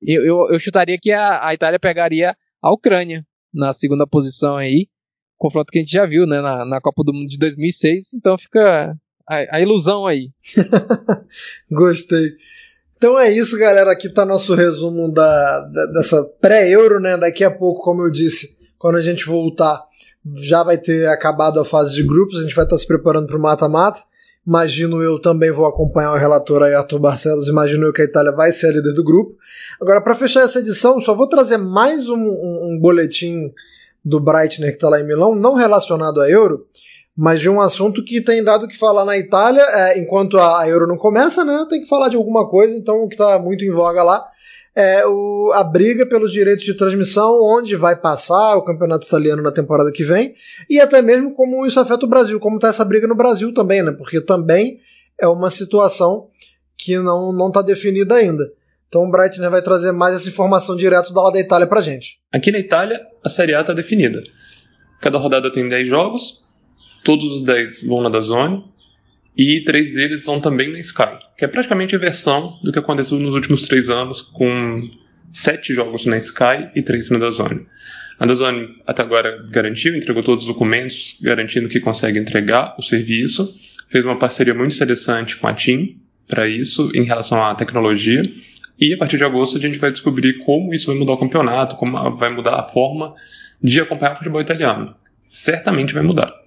eu, eu, eu chutaria que a, a, Itália pegaria a Ucrânia na segunda posição aí. Confronto que a gente já viu né, na, na Copa do Mundo de 2006, então fica a, a ilusão aí. <laughs> Gostei. Então é isso, galera. Aqui está nosso resumo da, da dessa pré-euro, né? Daqui a pouco, como eu disse, quando a gente voltar, já vai ter acabado a fase de grupos, a gente vai estar tá se preparando para o mata-mata. Imagino eu também vou acompanhar o relator aí, Arthur Barcelos. Imagino eu que a Itália vai ser a líder do grupo. Agora, para fechar essa edição, só vou trazer mais um, um, um boletim do Breitner que está lá em Milão, não relacionado a Euro, mas de um assunto que tem dado que falar na Itália. É, enquanto a Euro não começa, né, tem que falar de alguma coisa. Então, o que está muito em voga lá é o, a briga pelos direitos de transmissão, onde vai passar o campeonato italiano na temporada que vem, e até mesmo como isso afeta o Brasil, como está essa briga no Brasil também, né? Porque também é uma situação que não está definida ainda. Então o Breitner vai trazer mais essa informação direto da da Itália pra gente. Aqui na Itália, a Série A está definida. Cada rodada tem 10 jogos, todos os 10 vão na da Zone, e três deles vão também na Sky, que é praticamente a versão do que aconteceu nos últimos três anos, com sete jogos na Sky e três na Dazone. A Dazone até agora garantiu, entregou todos os documentos, garantindo que consegue entregar o serviço, fez uma parceria muito interessante com a TIM para isso, em relação à tecnologia, e a partir de agosto a gente vai descobrir como isso vai mudar o campeonato, como vai mudar a forma de acompanhar o futebol italiano. Certamente vai mudar.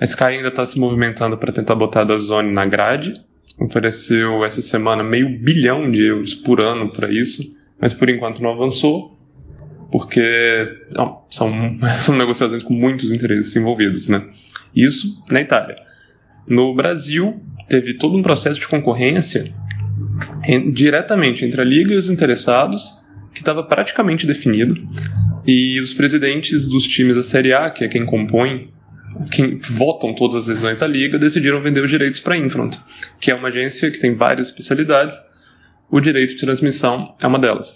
A Sky ainda está se movimentando para tentar botar a Dazone na grade. Ofereceu essa semana meio bilhão de euros por ano para isso, mas por enquanto não avançou, porque não, são, <laughs> são negociações com muitos interesses envolvidos, né? Isso na Itália. No Brasil, teve todo um processo de concorrência em, diretamente entre a liga e os interessados, que estava praticamente definido, e os presidentes dos times da Série A, que é quem compõe que votam todas as decisões da liga, decidiram vender os direitos para a Infront, que é uma agência que tem várias especialidades. O direito de transmissão é uma delas.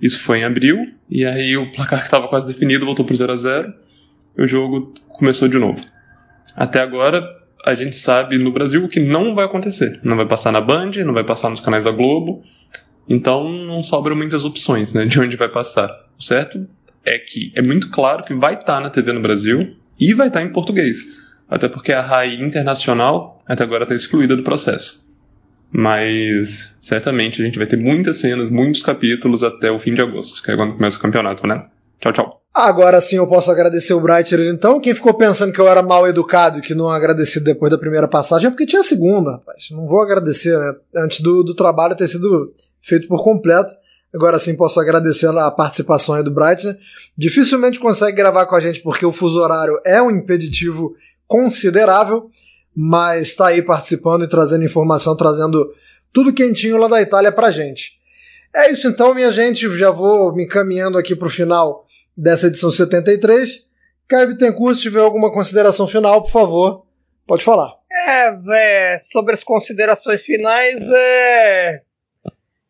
Isso foi em abril, e aí o placar que estava quase definido voltou para 0 a 0 e o jogo começou de novo. Até agora, a gente sabe no Brasil o que não vai acontecer. Não vai passar na Band, não vai passar nos canais da Globo, então não sobram muitas opções né, de onde vai passar. O certo é que é muito claro que vai estar tá na TV no Brasil, e vai estar em português, até porque a RAI internacional até agora está excluída do processo. Mas certamente a gente vai ter muitas cenas, muitos capítulos até o fim de agosto, que é quando começa o campeonato, né? Tchau, tchau. Agora sim eu posso agradecer o Brighter então. Quem ficou pensando que eu era mal educado e que não agradeci depois da primeira passagem é porque tinha a segunda, rapaz. Não vou agradecer, né? Antes do, do trabalho ter sido feito por completo. Agora sim posso agradecer a participação aí do Brighton. Dificilmente consegue gravar com a gente porque o fuso horário é um impeditivo considerável, mas está aí participando e trazendo informação, trazendo tudo quentinho lá da Itália pra gente. É isso então, minha gente. Já vou me encaminhando aqui para o final dessa edição 73. Caio Bittencourt, se tiver alguma consideração final, por favor, pode falar. É, véio, sobre as considerações finais, é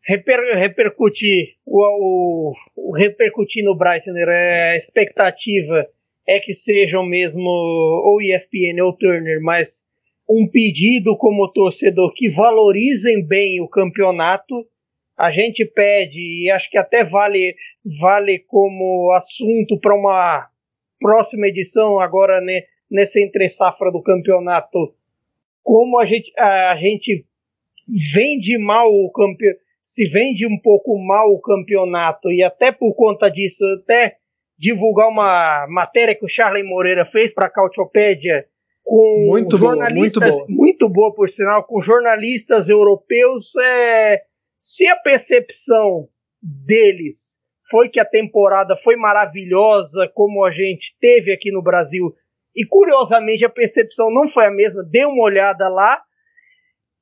reper, repercutir o, o, o, repercutir no Breitner, é, a expectativa é que sejam mesmo ou ESPN ou Turner, mas um pedido como torcedor que valorizem bem o campeonato. A gente pede, e acho que até vale, vale como assunto para uma próxima edição, agora né, nessa entre safra do campeonato, como a gente, a, a gente vende mal o campeonato, se vende um pouco mal o campeonato, e até por conta disso, até divulgar uma matéria que o Charlie Moreira fez para a Cautiopédia com muito jornalistas boa, muito, boa. muito boa por sinal, com jornalistas europeus, é, se a percepção deles foi que a temporada foi maravilhosa, como a gente teve aqui no Brasil, e curiosamente a percepção não foi a mesma, dê uma olhada lá,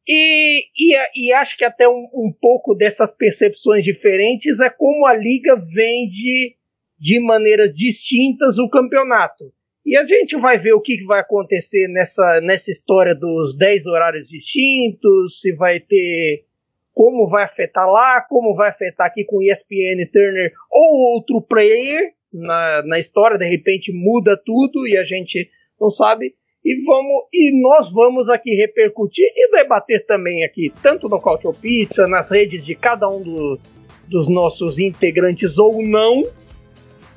e, e, e acho que até um, um pouco dessas percepções diferentes é como a liga vende de maneiras distintas o campeonato. E a gente vai ver o que vai acontecer nessa, nessa história dos 10 horários distintos, se vai ter. como vai afetar lá, como vai afetar aqui com ESPN, Turner ou outro player na, na história, de repente muda tudo e a gente não sabe. E vamos e nós vamos aqui repercutir e debater também aqui, tanto no Culture Pizza, nas redes de cada um do, dos nossos integrantes ou não.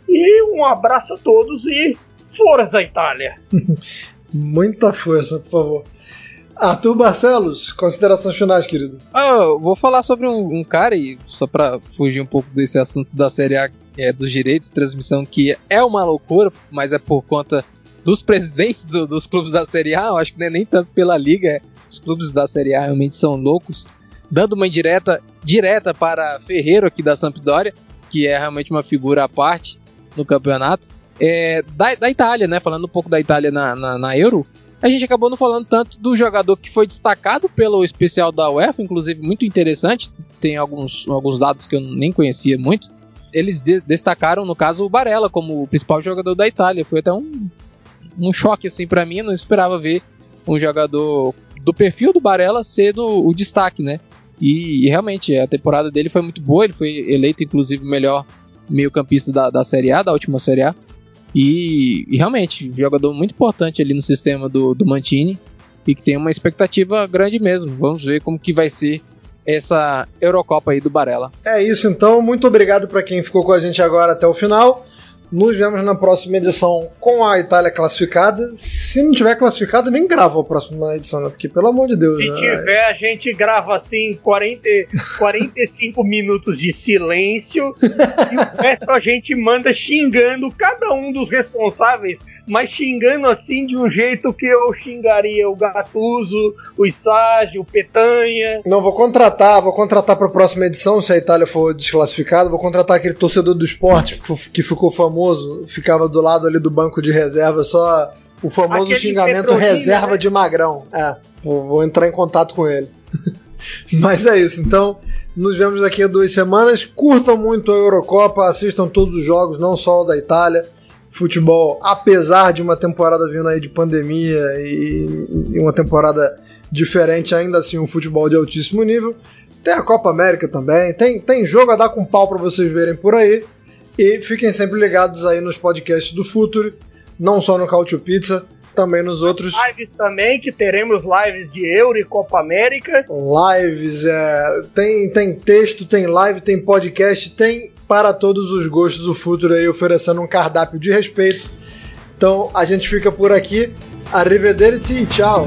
E um abraço a todos e Força, Itália! <laughs> Muita força, por favor. Arthur Barcelos, considerações finais, querido. Ah, vou falar sobre um, um, cara, e só pra fugir um pouco desse assunto da Série A é, dos direitos de transmissão, que é uma loucura, mas é por conta dos presidentes do, dos clubes da Série A, eu acho que não é nem tanto pela Liga, é, os clubes da Série A realmente são loucos, dando uma indireta direta para Ferreiro aqui da Sampdoria, que é realmente uma figura à parte no campeonato é, da, da, Itália, né? Falando um pouco da Itália na, na, na, Euro, a gente acabou não falando tanto do jogador que foi destacado pelo especial da UEFA, inclusive muito interessante. Tem alguns, alguns dados que eu nem conhecia muito. Eles de, destacaram, no caso, o Barella como o principal jogador da Itália. Foi até um, um choque assim para mim. Não esperava ver um jogador do perfil do Barella ser do, o destaque, né? E, e, realmente a temporada dele foi muito boa. Ele foi eleito, inclusive, o melhor meio-campista da, da Série A, da última Série A. E, e, realmente, jogador muito importante ali no sistema do, do Mantini e que tem uma expectativa grande mesmo. Vamos ver como que vai ser essa Eurocopa aí do Barella. É isso então, muito obrigado para quem ficou com a gente agora até o final. Nos vemos na próxima edição com a Itália classificada. Se não tiver classificada, nem grava a próxima edição, né? Porque, pelo amor de Deus. Se né? tiver, a gente grava assim 40, 45 <laughs> minutos de silêncio e o resto a gente manda xingando cada um dos responsáveis, mas xingando assim de um jeito que eu xingaria o Gatuso, o Isságio, o Petanha. Não, vou contratar, vou contratar para a próxima edição, se a Itália for desclassificada, vou contratar aquele torcedor do esporte que ficou famoso famoso, ficava do lado ali do banco de reserva, só o famoso Aquele xingamento reserva né? de magrão. É, vou, vou entrar em contato com ele. <laughs> Mas é isso, então nos vemos daqui a duas semanas. Curtam muito a Eurocopa, assistam todos os jogos, não só o da Itália. Futebol, apesar de uma temporada vindo aí de pandemia e, e uma temporada diferente, ainda assim um futebol de altíssimo nível. Tem a Copa América também, tem, tem jogo a dar com pau para vocês verem por aí. E fiquem sempre ligados aí nos podcasts do Futuro, não só no Cautio Pizza, também nos outros. Lives também, que teremos lives de Euro e Copa América. Lives, é, tem, tem texto, tem live, tem podcast, tem para todos os gostos o Futuro aí oferecendo um cardápio de respeito. Então a gente fica por aqui. Arrivederci e tchau!